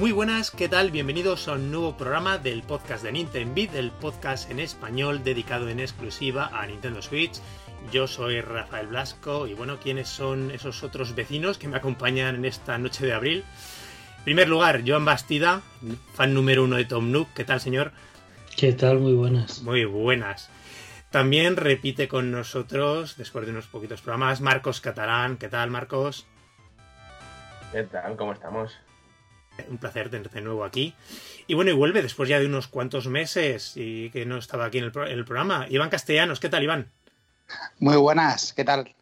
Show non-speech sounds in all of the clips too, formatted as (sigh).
Muy buenas, ¿qué tal? Bienvenidos a un nuevo programa del podcast de Nintendo Beat, el podcast en español dedicado en exclusiva a Nintendo Switch. Yo soy Rafael Blasco y bueno, ¿quiénes son esos otros vecinos que me acompañan en esta noche de abril? En primer lugar, Joan Bastida, fan número uno de Tom Nook. ¿Qué tal, señor? ¿Qué tal? Muy buenas. Muy buenas. También repite con nosotros, después de unos poquitos programas, Marcos Catalán. ¿Qué tal, Marcos? ¿Qué tal? ¿Cómo estamos? Un placer tenerte de nuevo aquí. Y bueno, y vuelve después ya de unos cuantos meses y que no estaba aquí en el, en el programa. Iván Castellanos, ¿qué tal, Iván? Muy buenas, ¿qué tal?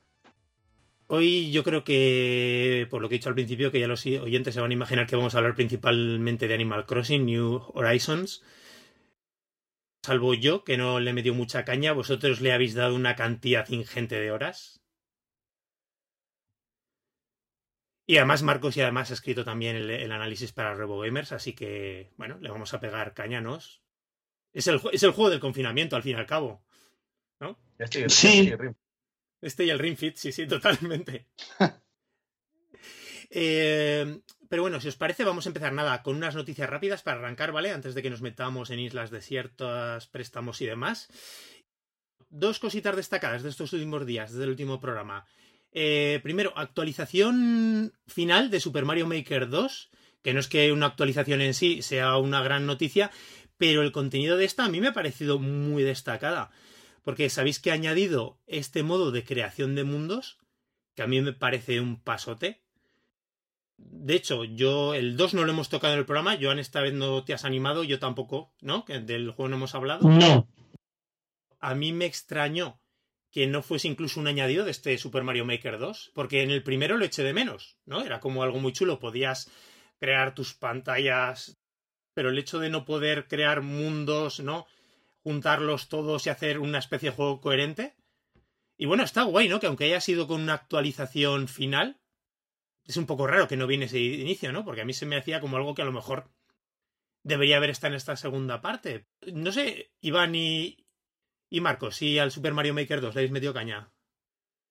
Hoy yo creo que, por lo que he dicho al principio, que ya los oyentes se van a imaginar que vamos a hablar principalmente de Animal Crossing, New Horizons. Salvo yo, que no le metió mucha caña, vosotros le habéis dado una cantidad ingente de horas. Y además Marcos y además ha escrito también el, el análisis para RoboGamers, así que, bueno, le vamos a pegar cañanos. Es el, es el juego del confinamiento, al fin y al cabo. ¿No? Este, Sí. este- Este y el Ring Fit, sí, sí, (laughs) totalmente. (laughs) Eh, pero bueno, si os parece, vamos a empezar nada con unas noticias rápidas para arrancar, ¿vale? Antes de que nos metamos en islas desiertas, préstamos y demás. Dos cositas destacadas de estos últimos días, desde el último programa. Eh, primero, actualización final de Super Mario Maker 2, que no es que una actualización en sí sea una gran noticia, pero el contenido de esta a mí me ha parecido muy destacada. Porque sabéis que ha añadido este modo de creación de mundos, que a mí me parece un pasote. De hecho, yo el 2 no lo hemos tocado en el programa, Joan esta vez no te has animado, yo tampoco, ¿no? Que del juego no hemos hablado. No, A mí me extrañó que no fuese incluso un añadido de este Super Mario Maker 2, porque en el primero lo eché de menos, ¿no? Era como algo muy chulo, podías crear tus pantallas, pero el hecho de no poder crear mundos, ¿no? Juntarlos todos y hacer una especie de juego coherente. Y bueno, está guay, ¿no? Que aunque haya sido con una actualización final, es un poco raro que no viene ese inicio, ¿no? Porque a mí se me hacía como algo que a lo mejor debería haber estado en esta segunda parte. No sé, Iván y, y Marcos, si al Super Mario Maker 2 le habéis metido caña.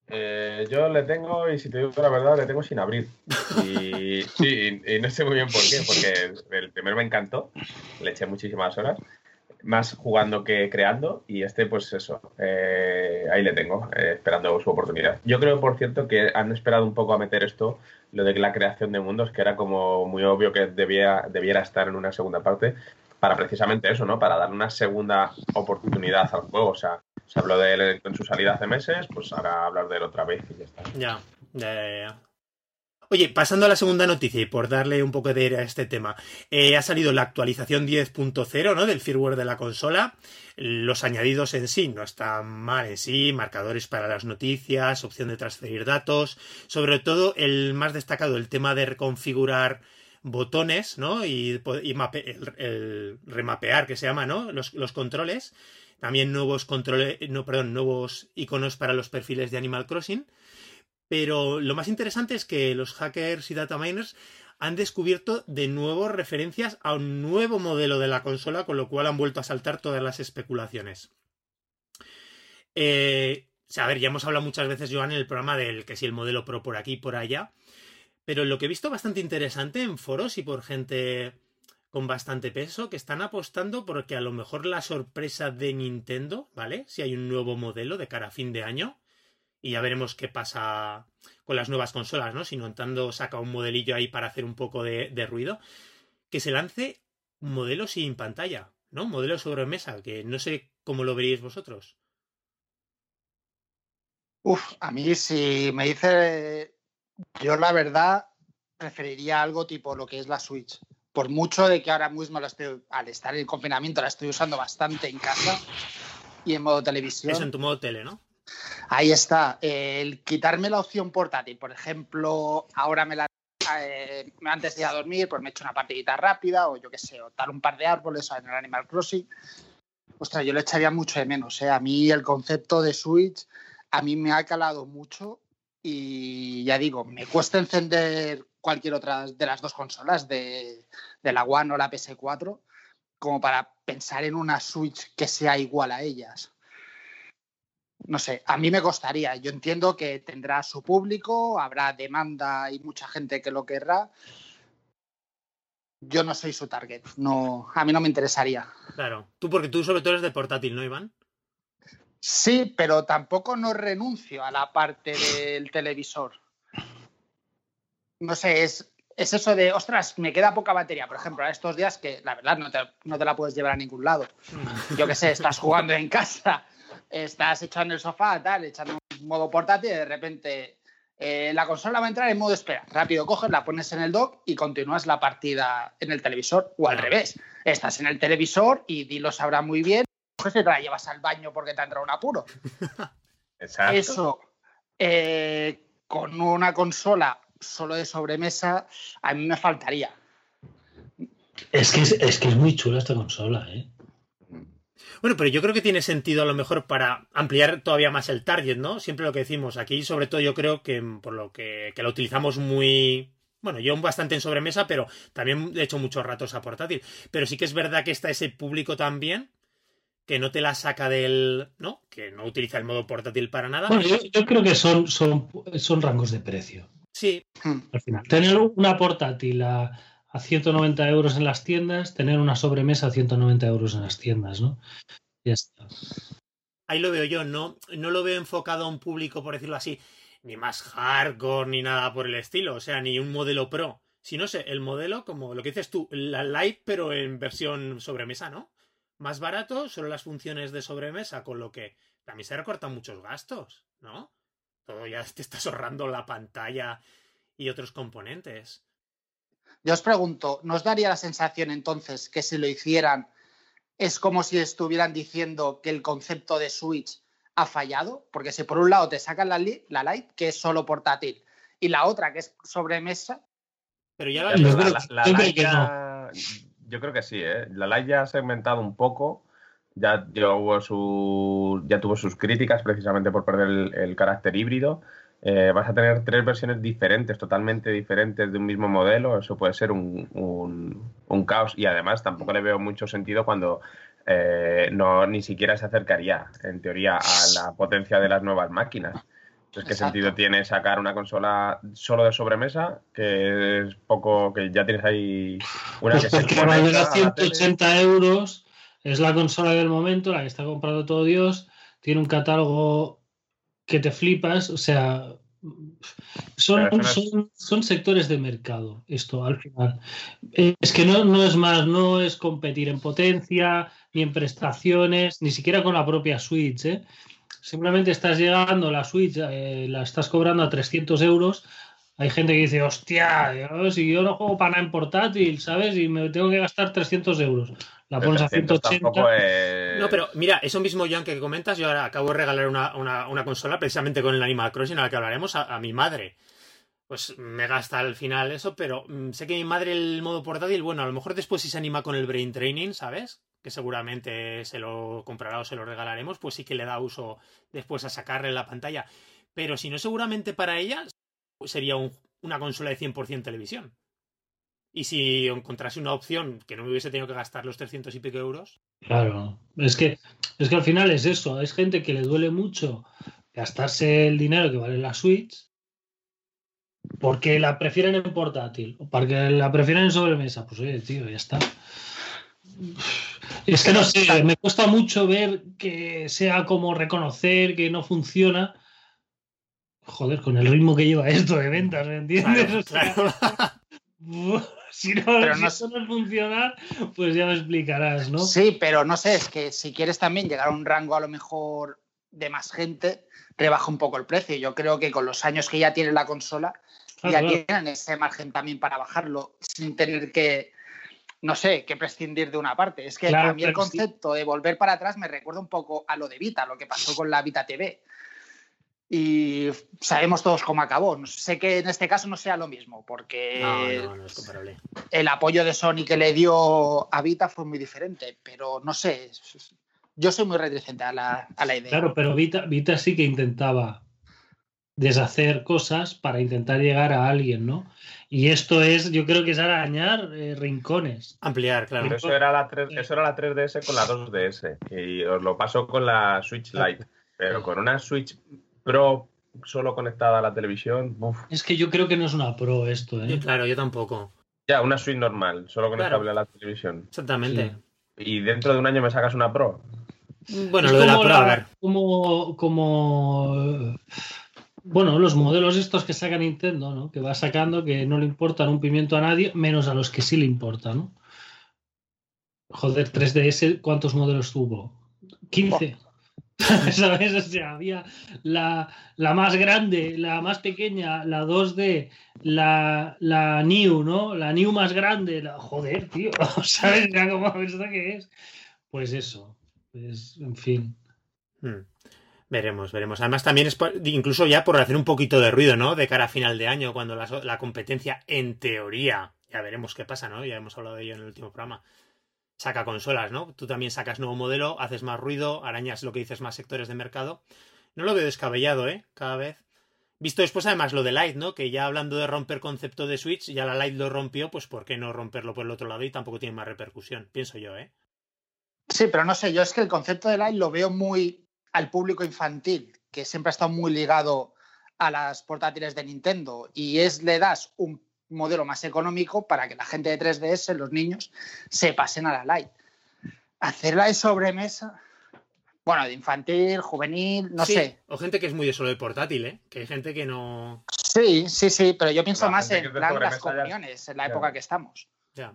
Eh, yo le tengo, y si te digo la verdad, le tengo sin abrir. Y (laughs) sí, y, y no sé muy bien por qué, porque el primero me encantó, le eché muchísimas horas, más jugando que creando, y este, pues eso, eh, ahí le tengo, eh, esperando su oportunidad. Yo creo, por cierto, que han esperado un poco a meter esto, lo de la creación de mundos, que era como muy obvio que debía, debiera estar en una segunda parte, para precisamente eso, ¿no? Para darle una segunda oportunidad al juego, o sea, se habló de él en su salida hace meses, pues ahora hablar de él otra vez y ya está. Ya, ya, ya, ya. Oye, pasando a la segunda noticia y por darle un poco de aire a este tema, eh, ha salido la actualización 10.0 ¿no? del firmware de la consola. Los añadidos en sí no están mal en sí, marcadores para las noticias, opción de transferir datos, sobre todo el más destacado, el tema de reconfigurar botones, ¿no? Y, remapear, que se llama, ¿no? Los, controles. También nuevos controles, no, perdón, nuevos iconos para los perfiles de Animal Crossing. Pero lo más interesante es que los hackers y data miners han descubierto de nuevo referencias a un nuevo modelo de la consola, con lo cual han vuelto a saltar todas las especulaciones. Eh, a ver, ya hemos hablado muchas veces, Joan, en el programa del que si el modelo Pro por aquí por allá. Pero lo que he visto bastante interesante en foros y por gente con bastante peso que están apostando porque a lo mejor la sorpresa de Nintendo, ¿vale? Si hay un nuevo modelo de cara a fin de año y ya veremos qué pasa con las nuevas consolas, ¿no? Si Nintendo saca un modelillo ahí para hacer un poco de, ruido, que se lance un modelo sin pantalla, ¿no? Un modelo sobre mesa, que no sé cómo lo veríais vosotros. Uf, a mí si me dice, yo la verdad preferiría algo tipo lo que es la Switch. Por mucho de que ahora mismo la estoy, al estar en confinamiento la estoy usando bastante en casa y en modo televisión. Eso en tu modo tele, ¿no? Ahí está. El quitarme la opción portátil, por ejemplo, ahora me la eh, antes de ir a dormir, pues me echo una partidita rápida o yo qué sé, o tal un par de árboles en el Animal Crossing. Ostras, yo lo echaría mucho de menos. ¿eh? A mí el concepto de Switch, a mí me ha calado mucho y ya digo, me cuesta encender cualquier otra de las dos consolas, de, la One o la PS4, como para pensar en una Switch que sea igual a ellas no sé, a mí me costaría. Yo entiendo que tendrá su público, habrá demanda y mucha gente que lo querrá. yo no soy su target. No, a mí no me interesaría. Claro. Tú, porque tú sobre todo eres de portátil, ¿no, Iván? Sí, pero tampoco no renuncio a la parte del televisor. No sé, es, es eso de, ostras, me queda poca batería. Por ejemplo, a estos días que la verdad no te, no te la puedes llevar a ningún lado. Yo qué sé, estás jugando en casa, estás echando en el sofá, tal, echando un modo portátil y de repente eh, la consola va a entrar en modo espera. Rápido coges, la pones en el dock y continúas la partida en el televisor. O al revés, estás en el televisor y Dilo sabrá muy bien, coges y te la llevas al baño porque te ha entrado un apuro. (laughs) Exacto. Eso, eh, con una consola solo de sobremesa, a mí me faltaría. Es que es, es que es muy chula esta consola, ¿eh? Bueno, pero yo creo que tiene sentido a lo mejor para ampliar todavía más el target, ¿no? Siempre lo que decimos. Aquí, sobre todo, yo creo que por lo que, que lo utilizamos muy. Bueno, yo bastante en sobremesa, pero también he hecho muchos ratos a portátil. Pero sí que es verdad que está ese público también que no te la saca del. ¿No? Que no utiliza el modo portátil para nada. Bueno, yo, yo creo que son, son, son rangos de precio. Sí, Al final, tener una portátil a, a 190 euros en las tiendas, tener una sobremesa a 190 euros en las tiendas, ¿no? Ya está. ahí lo veo yo. No, no lo veo enfocado a un público, por decirlo así, ni más hardcore ni nada por el estilo. O sea, ni un modelo pro. Si no sé, el modelo, como lo que dices tú, la Lite, pero en versión sobremesa, ¿no? Más barato, solo las funciones de sobremesa, con lo que también se recortan muchos gastos, ¿no? Todo ya (laughs) te estás ahorrando la pantalla y otros componentes. Yo os pregunto, ¿nos daría la sensación entonces que si lo hicieran es como si estuvieran diciendo que el concepto de Switch ha fallado? Porque si por un lado te sacan la, la Lite, que es solo portátil, y la otra, que es sobremesa, Pero ya la la- la- la Lite ya- Yo creo que sí, ¿eh? La Lite ya ha segmentado un poco. Ya, ya hubo su, ya tuvo sus críticas precisamente por perder el, carácter híbrido. Eh, vas a tener tres versiones diferentes, totalmente diferentes de un mismo modelo. Eso puede ser un, un- un caos. Y además tampoco le veo mucho sentido cuando eh, no ni siquiera se acercaría, en teoría, a la potencia de las nuevas máquinas. Entonces, ¿qué Exacto. sentido tiene sacar una consola solo de sobremesa? Que es poco, que ya tienes ahí una Pues que se porque conecta valdrá a la tele. 180 euros, es la consola del momento, la que está comprando todo Dios, tiene un catálogo que te flipas, o sea, son, son, son sectores de mercado, esto al final. Es que no, no es más, no es competir en potencia, ni en prestaciones, ni siquiera con la propia Switch, ¿eh? Simplemente estás llegando, la Switch eh, la estás cobrando a 300 euros. Hay gente que dice, hostia, yo- si yo no juego para nada en portátil, ¿sabes? Y me tengo que gastar 300 euros. La Pero pones a 300 180. tampoco es- No, pero mira, eso mismo, Joan, que comentas, yo ahora acabo de regalar una, una- una consola precisamente con el Animal Crossing, a la que hablaremos, a, a mi madre. Pues me gasta al final eso, pero mm, sé que mi madre el modo portátil, bueno, a lo mejor después si se anima con el Brain Training, ¿sabes? Que seguramente se lo comprará o se lo regalaremos, pues sí que le da uso después a sacarle la pantalla. Pero si no, seguramente para ella sería un- una consola de 100% televisión. Y si encontrase una opción que no me hubiese tenido que gastar los 300 y pico euros, Claro, es que, es que al final es eso. Es gente que le duele mucho gastarse el dinero que vale la Switch porque la prefieren en portátil o porque la prefieren en sobremesa. Pues oye, tío, ya está. Es que no sé, me cuesta mucho ver que sea como reconocer que no funciona. Joder, con el ritmo que lleva esto de ventas, ¿me entiendes? Claro, claro. si no, Pero si no- eso no funcionar, pues ya me explicarás, ¿no? sí, pero no sé, es que si quieres también llegar a un rango a lo mejor de más gente, rebaja un poco el precio. Yo creo que con los años que ya tiene la consola, Claro, ya tienen ese margen también para bajarlo sin tener que, no sé, que prescindir de una parte. Es que Claro, a mí el pero sí. concepto de volver para atrás me recuerda un poco a lo de Vita, lo que pasó con la Vita TV. Y sabemos todos cómo acabó. Sé que en este caso no sea lo mismo, porque No, no, no es comparable. el apoyo de Sony que le dio a Vita fue muy diferente, pero no sé. Yo soy muy reticente a la, a la idea. Claro, pero Vita, Vita sí que intentaba deshacer cosas para intentar llegar a alguien, ¿no? Y esto es, yo creo que es arañar eh, rincones. Ampliar, claro. Pero eso era, la 3, eso era la 3DS con la 2DS. Y os lo paso con la Switch Lite. Pero con una Switch Pro solo conectada a la televisión, uf, Es que yo creo que no es una pro esto, Yo, ¿eh? claro, yo tampoco. Ya, una suite normal, solo con el Claro. cable a la televisión. Exactamente. Y dentro de un año me sacas una Pro. Bueno, Es lo de la Pro, a ver. Como, como. Bueno, los modelos estos que saca Nintendo, ¿no? Que va sacando que no le importan un pimiento a nadie, menos a los que sí le importan, ¿no? Joder, 3DS, ¿cuántos modelos tuvo? 15. (laughs) ¿Sabes? O sea, había la, la más grande, la más pequeña, la 2D, la, la New, ¿no? La New más grande. La... Joder, tío. (laughs) ¿Sabes? Ya como esto que es. Pues eso. Pues, en fin. Hmm. Veremos, veremos. Además, también es incluso ya por hacer un poquito de ruido, ¿no? De cara a final de año, cuando la, la competencia, en teoría, ya veremos qué pasa, ¿no? Ya hemos hablado de ello en el último programa. Saca consolas, ¿no? Tú también sacas nuevo modelo, haces más ruido, arañas lo que dices más sectores de mercado. No lo veo descabellado, ¿eh? Cada vez. Visto después, además, lo de Light, ¿no? Que ya hablando de romper concepto de Switch, ya la Light lo rompió, pues ¿por qué no romperlo por el otro lado y tampoco tiene más repercusión? Pienso yo, ¿eh? Sí, pero no sé, yo es que el concepto de Light lo veo muy al público infantil, que siempre ha estado muy ligado a las portátiles de Nintendo, y es le das un modelo más económico para que la gente de 3DS, los niños, se pasen a la Light. Hacerla de sobremesa, bueno, de infantil, juvenil, no Sí, sé. O gente que es muy de solo de portátil, ¿eh? Que hay gente que no. Sí, sí, sí, pero yo pienso La más en plan las comuniones, en la ya. época que estamos. Ya.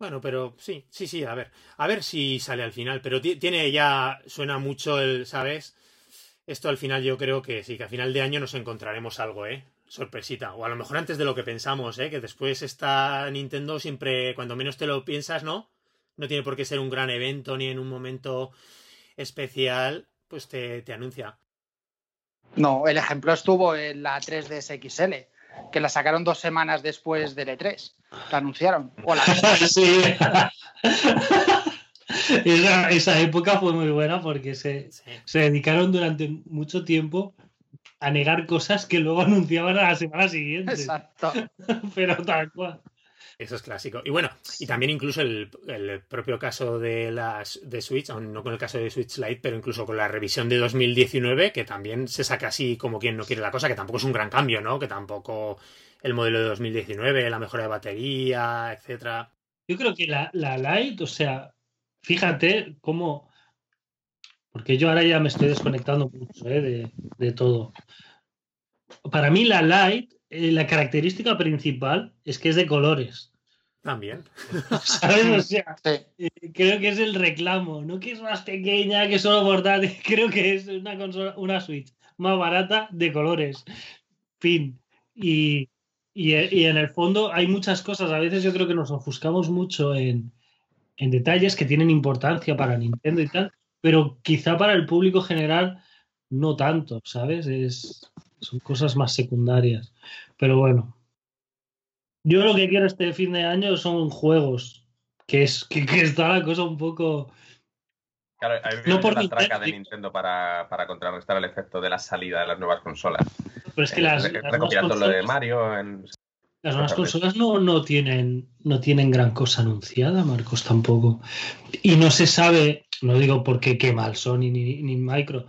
Bueno, pero sí, sí, sí, a ver. A ver si sale al final. Pero ti- tiene ya. Suena mucho el, ¿sabes? Esto al final yo creo que sí, que a final de año nos encontraremos algo, ¿eh? Sorpresita. O a lo mejor antes de lo que pensamos, ¿eh? Que después está Nintendo siempre, cuando menos te lo piensas, ¿no? No tiene por qué ser un gran evento ni en un momento especial, pues te, te anuncia. No, el ejemplo estuvo en la 3DS XL, que la sacaron dos semanas después del E3. La anunciaron. O la (laughs) Sí. (laughs) esa, esa época fue muy buena porque se, Sí. se dedicaron durante mucho tiempo a negar cosas que luego (laughs) anunciaban a la semana siguiente. Exacto. Pero tal cual. Eso es clásico. Y bueno, y también incluso el, el propio caso de las de Switch, aún no con el caso de Switch Lite, pero incluso con la revisión de 2019, que también se saca así como quien no quiere la cosa, que tampoco es un gran cambio, ¿no? Que tampoco el modelo de 2019, la mejora de batería, etcétera. Yo creo que la, la Lite, o sea, fíjate cómo. Porque yo ahora ya me estoy desconectando mucho ¿eh? de, de todo. Para mí, la Lite, eh, la característica principal es que es de colores. También. (laughs) ¿Sabes? O sea, Sí. eh, creo que es el reclamo, no que es más pequeña, que solo portátil. (laughs) Creo que es una consola, una Switch más barata de colores. Fin. Y, y, y en el fondo hay muchas cosas. A veces yo creo que nos ofuscamos mucho en, en detalles que tienen importancia para Nintendo y tal, pero quizá para el público general no tanto, ¿sabes? Es, son cosas más secundarias. Pero bueno. Yo lo que quiero este fin de año son juegos. Que es que, que está la cosa un poco. Claro, hay No por la traca de. Nintendo para, para contrarrestar el efecto de la salida de las nuevas consolas. Pero es que Eh, las, las nuevas recopilar todo lo de consolas, Mario en... las nuevas Correcto. consolas no, no tienen no tienen gran cosa anunciada, Marcos, tampoco. Y no se sabe, no digo porque qué mal Sony ni, ni Micro.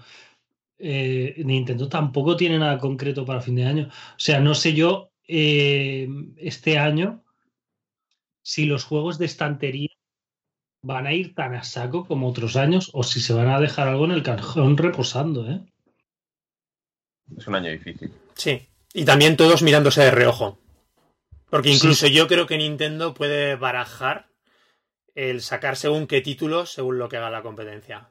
eh, Nintendo tampoco tiene nada concreto para fin de año. O sea, no sé yo eh, este año si los juegos de estantería van a ir tan a saco como otros años o si se van a dejar algo en el cajón reposando, ¿eh? Es un año difícil. Sí. Y también todos mirándose de reojo. Porque incluso yo creo que Nintendo puede barajar el sacar según qué títulos, según lo que haga la competencia.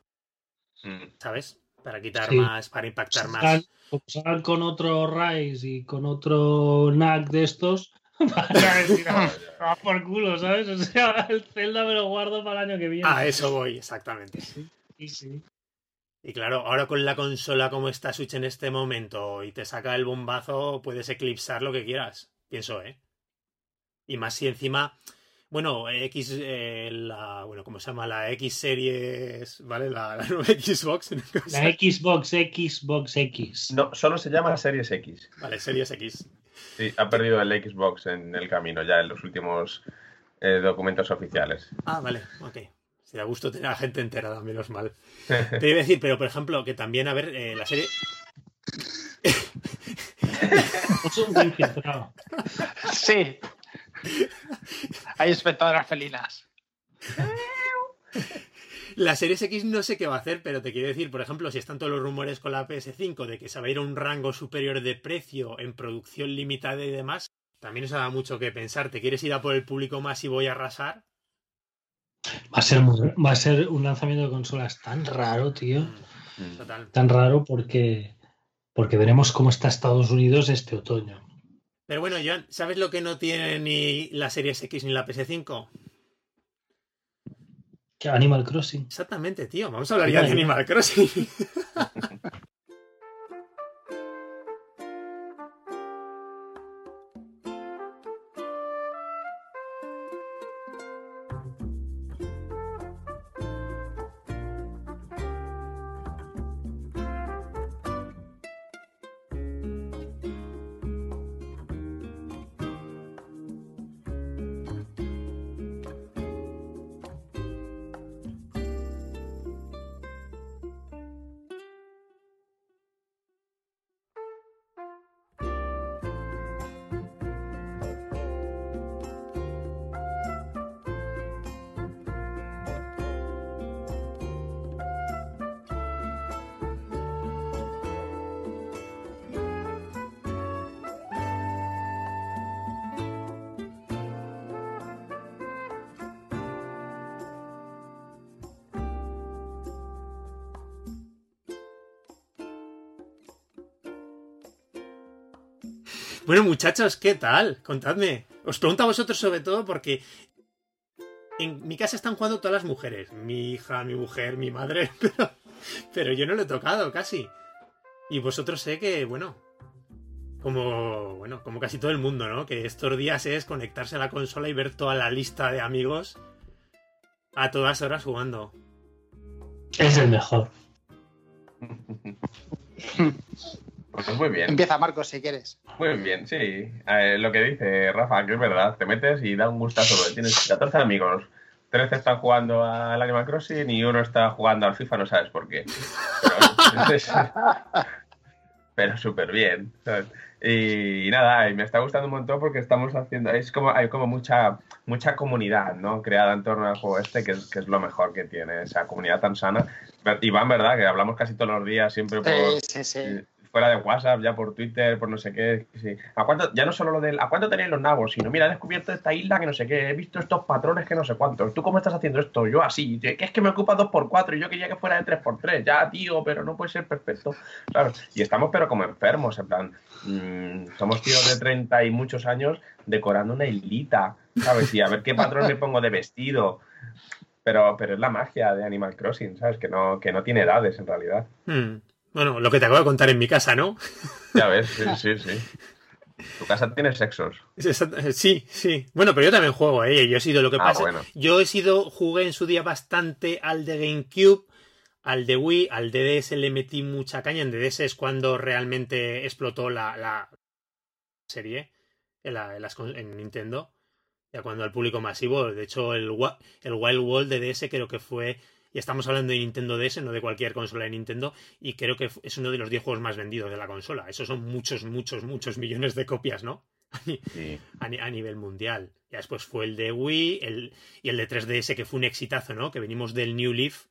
Mm. ¿Sabes? Para quitar Sí. más, para impactar Si más. salgan con otro Rise y con otro NAC de estos, (laughs) van a decir, "Ah, ah, por culo, ¿sabes? O sea, el Zelda me lo guardo para el año que viene. A eso voy, exactamente. Sí, sí. Y claro, ahora con la consola como está Switch en este momento y te saca el bombazo, puedes eclipsar lo que quieras, pienso, ¿eh? Y más si encima, bueno, X, eh, la, bueno, ¿cómo se llama? La X Series, ¿vale? La, la nueva (laughs) Xbox. ¿no? La Xbox, Xbox X. No, solo se llama Series X. Vale, Series X. Sí, ha perdido el Xbox en el camino ya en los últimos eh, documentos oficiales. Ah, vale, ok. Si da gusto tener a gente enterada, (laughs) menos mal. (laughs) Te iba a decir, pero por ejemplo, que también, a ver, eh, la serie... (laughs) Es un buen filtrado. Sí. Hay espectadoras felinas. La Series X no sé qué va a hacer, pero te quiero decir, por ejemplo, si están todos los rumores con la PS5 de que se va a ir a un rango superior de precio en producción limitada y demás, también eso da mucho que pensar. ¿Te quieres ir a por el público más y voy a arrasar? Va a ser, muy- va a ser un lanzamiento de consolas tan raro, tío. Mm. Total. Tan raro porque, porque veremos cómo está Estados Unidos este otoño. Pero bueno, Joan, ¿sabes lo que no tiene ni la Series X ni la PS5? ¿Qué, Animal Crossing. Exactamente, tío. Vamos a hablar ya de Animal Crossing. (laughs) Bueno, muchachos, ¿qué tal? Contadme. Os pregunto a vosotros sobre todo porque en mi casa están jugando todas las mujeres. Mi hija, mi mujer, mi madre, (laughs) pero, pero yo no lo he tocado casi. Y vosotros sé que, bueno, como, bueno, como casi todo el mundo, ¿no? Que estos días es conectarse a la consola y ver toda la lista de amigos a todas horas jugando. Es el mejor. (laughs) Pues muy bien, Empieza Marcos si quieres. muy bien, sí. Lo que dice Rafa, que es verdad, te metes y da un gustazo. Tienes 14 amigos, 13 están jugando al Animal Crossing y uno está jugando al FIFA, no sabes por qué. (laughs) Pero, súper bien. ¿sabes? Y, y nada, y me está gustando un montón porque estamos haciendo, es como, hay como mucha, mucha comunidad, ¿no? Creada en torno al juego este, que es, que es lo mejor que tiene, esa comunidad tan sana. Iván, ¿verdad? Que hablamos casi todos los días, siempre por, Sí, sí, sí. Fuera de WhatsApp, ya por Twitter, por no sé qué. ¿A cuánto, ya no solo lo del ¿a cuánto tenéis los nabos? Sino, mira, he descubierto esta isla que no sé qué, he visto estos patrones que no sé cuántos. ¿Tú cómo estás haciendo esto? Yo así, que es que me ocupa 2x4 y yo quería que fuera de 3x3. Ya, tío, pero no puede ser perfecto. Claro, y estamos pero como enfermos, en plan, mm, somos tíos de 30 y muchos años decorando una islita, ¿sabes? Y a ver qué patrón me pongo de vestido. Pero, pero es la magia de Animal Crossing, ¿sabes? Que no, que no tiene edades en realidad. Hmm. Bueno, lo que te acabo de contar en mi casa, ¿no? Ya ves, sí, sí, sí. Tu casa tiene sexos. Exact- Sí, sí. Bueno, pero yo también juego, ¿eh? Yo he sido lo que Ah, pasa. bueno. Yo he sido, jugué en su día bastante al de GameCube, al de Wii, al DDS le metí mucha caña. En DDS es cuando realmente explotó la, la serie en, la- en las en Nintendo. Ya cuando al público masivo. De hecho, el, el Wild World de DS creo que fue. Y estamos hablando de Nintendo DS, no de cualquier consola de Nintendo. Y creo que es uno de los 10 juegos más vendidos de la consola. Esos son muchos, muchos, muchos millones de copias, ¿no? (laughs) Sí. a nivel mundial. Ya después fue el de Wii el, y el de 3DS, que fue un exitazo, ¿no? Que venimos del New Leaf,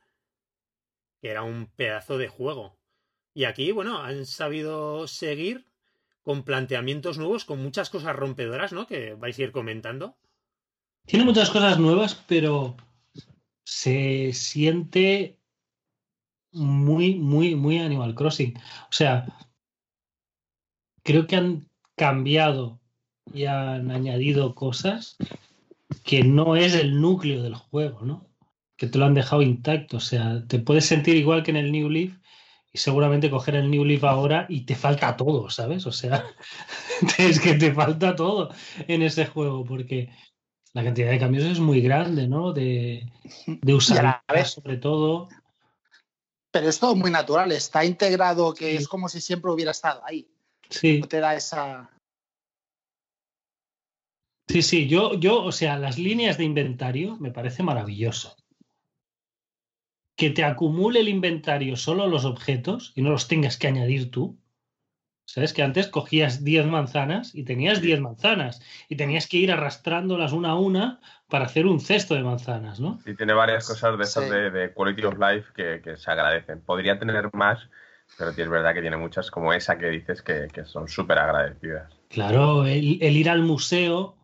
que era un pedazo de juego. Y aquí, bueno, han sabido seguir con planteamientos nuevos, con muchas cosas rompedoras, ¿no? Que vais a ir comentando. Tiene muchas cosas nuevas, pero se siente muy, muy, muy Animal Crossing. O sea, creo que han cambiado y han añadido cosas que no es el núcleo del juego, ¿no? Que te lo han dejado intacto. O sea, te puedes sentir igual que en el New Leaf y seguramente coger el New Leaf ahora y te falta todo, ¿sabes? O sea, (laughs) es que te falta todo en ese juego porque la cantidad de cambios es muy grande, ¿no? De, de Y a usar la vez- sobre todo. Pero es todo muy natural, está integrado, que Sí. es como si siempre hubiera estado ahí. Sí, No te da esa. sí, sí. Yo, yo, o sea, las líneas de inventario me parece maravilloso. Que te acumule el inventario solo los objetos y no los tengas que añadir tú. ¿Sabes? Que antes cogías 10 manzanas y tenías 10 manzanas y tenías que ir arrastrándolas una a una para hacer un cesto de manzanas, ¿no? Y tiene varias cosas de esas Sí. de, de quality of life que, que se agradecen. Podría tener más, pero sí es verdad que tiene muchas como esa que dices que, que son súper agradecidas. Claro, el, el ir al museo,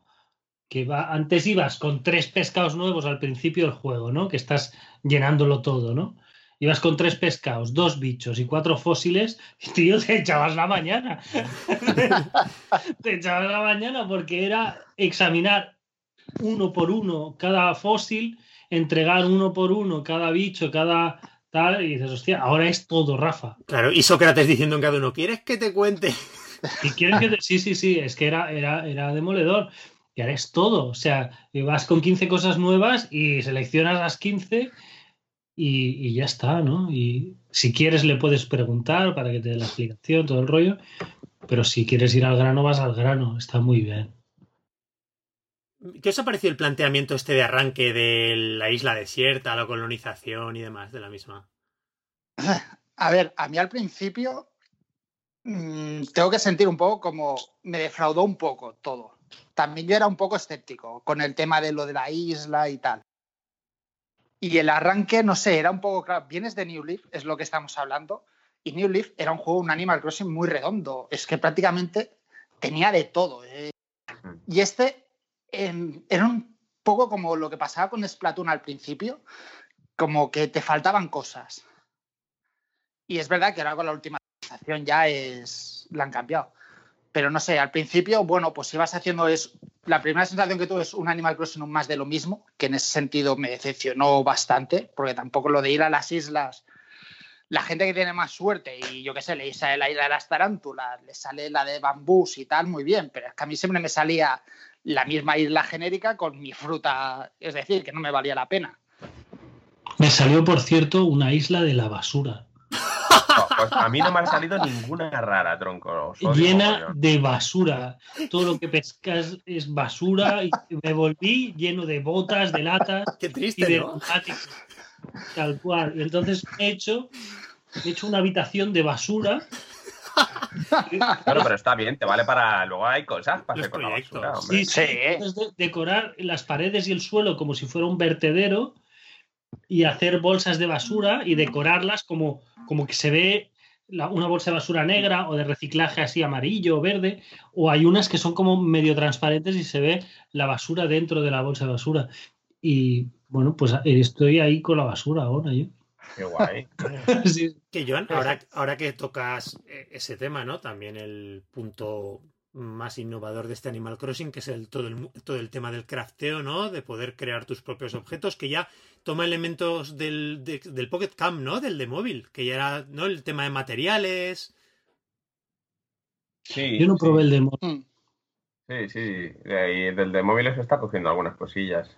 que va, antes ibas con tres pescados nuevos al principio del juego, ¿no? Que estás llenándolo todo, ¿no? Ibas con tres pescados, dos bichos y cuatro fósiles, y (laughs) tío, te echabas la mañana. (laughs) te echabas la mañana porque era examinar uno por uno cada fósil, entregar uno por uno cada bicho, cada tal, y dices, hostia, ahora es todo, Rafa. Claro, y Sócrates diciendo en cada uno, ¿quieres que te cuente? Y quieres que te- Sí, sí, sí, es que era, era, era demoledor. Y ahora es todo. O sea, vas con 15 cosas nuevas y seleccionas las 15 y, y ya está, ¿no? Y si quieres le puedes preguntar para que te dé la explicación, todo el rollo. Pero si quieres ir al grano, vas al grano. Está muy bien. ¿Qué os ha parecido el planteamiento este de arranque de la isla desierta, la colonización y demás de la misma? A ver, a mí al principio mm, tengo que sentir un poco como me defraudó un poco todo. También yo era un poco escéptico con el tema de lo de la isla y tal. Y el arranque, no sé, era un poco claro. Vienes de New Leaf, es lo que estamos hablando. Y New Leaf era un juego, un Animal Crossing muy redondo. Es que prácticamente tenía de todo. eh. Y este em, era un poco como lo que pasaba con Splatoon al principio, como que te faltaban cosas. Y es verdad que ahora con la última actualización ya es. la han cambiado. Pero no sé, al principio, bueno, pues ibas haciendo es. La primera sensación que tuve es un Animal Crossing más de lo mismo, que en ese sentido me decepcionó bastante, porque tampoco lo de ir a las islas. La gente que tiene más suerte y yo qué sé, le sale la isla de las tarántulas, le sale la de bambús y tal, muy bien, pero es que a mí siempre me salía la misma isla genérica con mi fruta, es decir, que no me valía la pena. Me salió, por cierto, una isla de la basura. Pues a mí no me ha salido ninguna rara, tronco. llena de basura. Todo lo que pescas es basura y me volví lleno de botas, de latas Qué y triste, de ¿no? neumáticos. Tal cual. Y entonces he hecho, he hecho una habitación de basura. Claro, pero está bien, te vale para. Luego hay cosas para hacer con la proyectos. basura, hombre. Sí, sí. Sí. Entonces, de- decorar las paredes y el suelo como si fuera un vertedero y hacer bolsas de basura y decorarlas como, como que se ve la- una bolsa de basura negra o de reciclaje así amarillo o verde, o hay unas que son como medio transparentes y se ve la basura dentro de la bolsa de basura. Y bueno, pues estoy ahí con la basura ahora yo. Qué guay. (laughs) Sí. Que Joan, ahora, ahora que tocas eh, ese tema, ¿no? También el punto más innovador de este Animal Crossing, que es el, todo, el, mu- todo el tema del crafteo, ¿no? De poder crear tus propios objetos, que ya toma elementos del, de- del Pocket Camp, ¿no? Del de móvil, que ya era, ¿no? El tema de materiales. Sí, Yo no sí. probé el demo. Mm. Sí, sí. Y del de móviles está cogiendo algunas cosillas.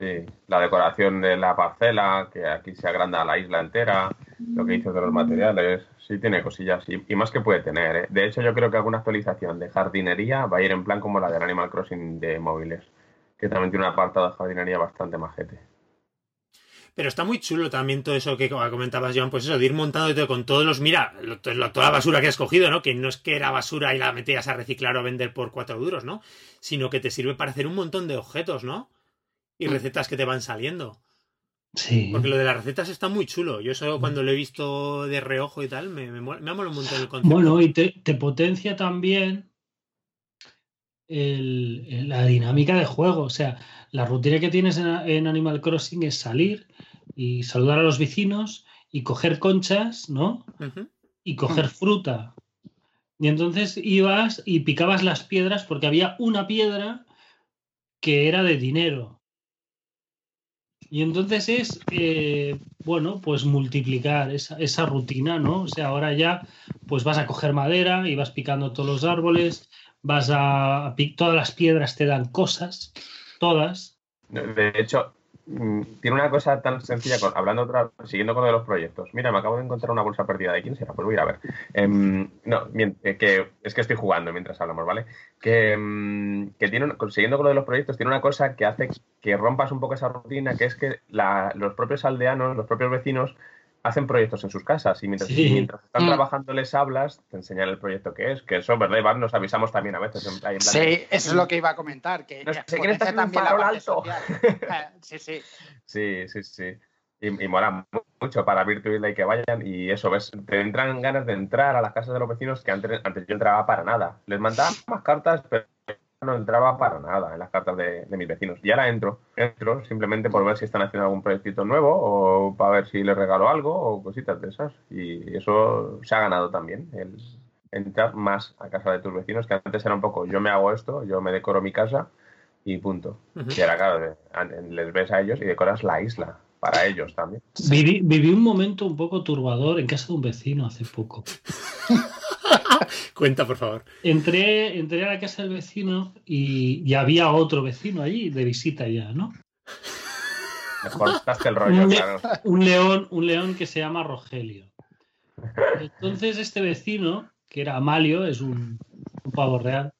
Sí, la decoración de la parcela, que aquí se agranda la isla entera, lo que dices de los materiales, sí tiene cosillas y, más que puede tener. ¿eh? De hecho, yo creo que alguna actualización de jardinería va a ir en plan como la del Animal Crossing de móviles, que también tiene un apartado de jardinería bastante majete. Pero está muy chulo también todo eso que comentabas, Joan, pues eso, de ir montando todo con todos los, mira, lo- to- lo- toda la basura que has cogido, ¿no? Que no es que era basura y la metías a reciclar o vender por cuatro duros, ¿no? Sino que te sirve para hacer un montón de objetos, ¿no? Y recetas que te van saliendo. Sí. Porque lo de las recetas está muy chulo. Yo eso cuando lo he visto de reojo y tal, me, me, me ha molado un montón el concepto. Bueno, y te, te potencia también el- la dinámica de juego. O sea, la rutina que tienes en, en Animal Crossing es salir y saludar a los vecinos y coger conchas, ¿no? Y coger fruta. Y entonces ibas y picabas las piedras porque había una piedra que era de dinero. Y entonces es, eh, bueno, pues multiplicar esa, esa rutina, ¿no? O sea, ahora ya, pues vas a coger madera y vas picando todos los árboles, vas a, todas las piedras te dan cosas, todas. De hecho, tiene una cosa tan sencilla, hablando otra, siguiendo con lo de los proyectos. Mira, me acabo de encontrar una bolsa perdida. ¿De quién será? Pues voy a ver. Em, no, eh, que es que estoy jugando mientras hablamos, ¿vale? Que, em, que tiene, siguiendo con lo de los proyectos, tiene una cosa que hace que rompas un poco esa rutina, que es que los propios aldeanos, los propios vecinos, hacen proyectos en sus casas y mientras, Sí. y mientras están Mm. trabajando les hablas, te enseñan el proyecto que es, que eso, ¿verdad, Iván? Nos avisamos también a veces. En, ahí en plan, Sí, eso es lo que iba a comentar, que No sé, potencia ¿quién está haciendo un también la alto? Eh, (laughs) sí, sí. Sí, sí, sí. Y, y mola mucho para Virtua Isla y que vayan. Y eso, ¿ves? Te entran ganas de entrar a las casas de los vecinos que antes, antes yo entraba para nada. Les mandaba más cartas, pero no entraba para nada en las cartas de, de mis vecinos. Y ahora entro, entro simplemente por ver si están haciendo algún proyectito nuevo o para ver si les regalo algo o cositas de esas. Y eso se ha ganado también, el entrar más a casa de tus vecinos, que antes era un poco yo me hago esto, yo me decoro mi casa y punto. Y ahora, claro, les ves a ellos y decoras la isla para ellos también. Viví, viví un momento un poco turbador en casa de un vecino hace poco. (laughs) Cuenta, por favor. Entré, entré a la casa del vecino y, y había otro vecino allí de visita ya, ¿no? Me cortaste el rollo, Un- claro. Un león, un león que se llama Rogelio. Entonces este vecino, que era Amalio, es un, un pavo real,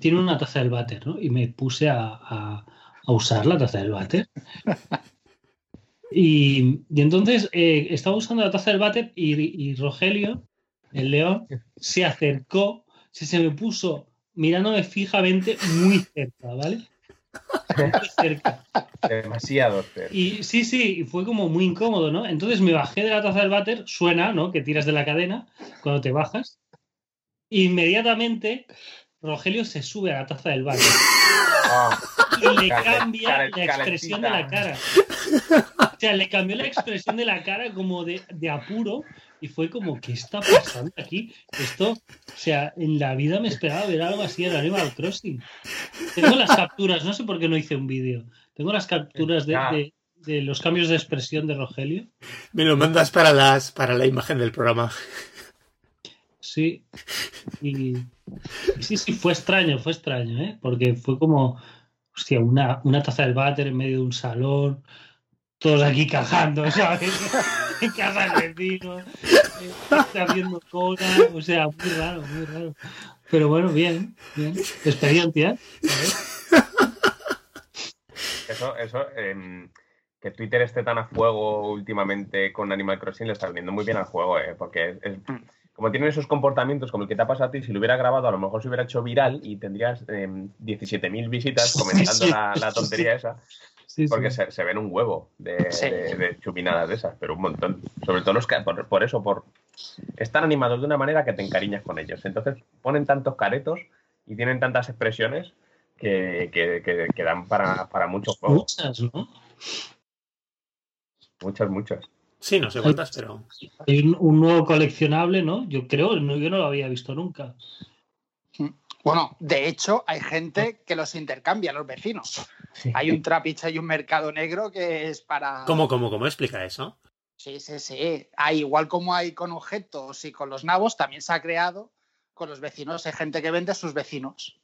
tiene una taza del váter, ¿no? Y me puse a, a- a usar la taza del váter. Y, y entonces eh, estaba usando la taza del váter y, y Rogelio, el león, se acercó, se, se me puso mirándome fijamente muy cerca, ¿vale? Muy cerca. Demasiado cerca. Y sí, sí, fue como muy incómodo, ¿no? Entonces me bajé de la taza del váter, suena, ¿no? Que tiras de la cadena cuando te bajas. Inmediatamente Rogelio se sube a la taza del váter Ah, y le cambia la expresión de la cara. O sea, le cambió la expresión de la cara como de, de apuro y fue como, ¿qué está pasando aquí? Esto, o sea, en la vida me esperaba ver algo así en Animal Crossing. Tengo las capturas, no sé por qué no hice un vídeo. Tengo las capturas de, de- de los cambios de expresión de Rogelio. Me lo mandas para las para la imagen del programa. Sí. Y, y sí, sí, fue extraño, fue extraño, ¿eh? Porque fue como, hostia, una, una taza del váter en medio de un salón, todos aquí cagando, ¿sabes? (laughs) en casa del vecino, eh, haciendo cola, o sea, muy raro, muy raro. Pero bueno, bien, bien. Experiencia. Eso, eso, em, que Twitter esté tan a fuego últimamente con Animal Crossing le está viniendo muy bien al juego, eh, porque es- es- como tienen esos comportamientos como el que te ha pasado a ti, si lo hubiera grabado a lo mejor se hubiera hecho viral y tendrías em, 17.000 visitas comentando Sí, la, la sí, tontería esa, Sí, porque sí. se, se ven un huevo de, Sí. de- de chupinadas de esas, pero un montón. Sobre todo los que, por, por eso, por están animados de una manera que te encariñas con ellos. Entonces ponen tantos caretos y tienen tantas expresiones que, que- que- que dan para, para muchos juegos. Muchas, ¿no? Muchas, muchas. Sí, no sé cuántas, pero. Hay un, un nuevo coleccionable, ¿no? Yo creo, no, yo no lo había visto nunca. Bueno, de hecho, hay gente que los intercambia, los vecinos. Hay un trapiche y un mercado negro que es para. ¿Cómo, cómo, cómo explica eso? Sí, sí, sí. Hay, igual como hay con objetos y con los nabos, también se ha creado con los vecinos. Hay gente que vende a sus vecinos.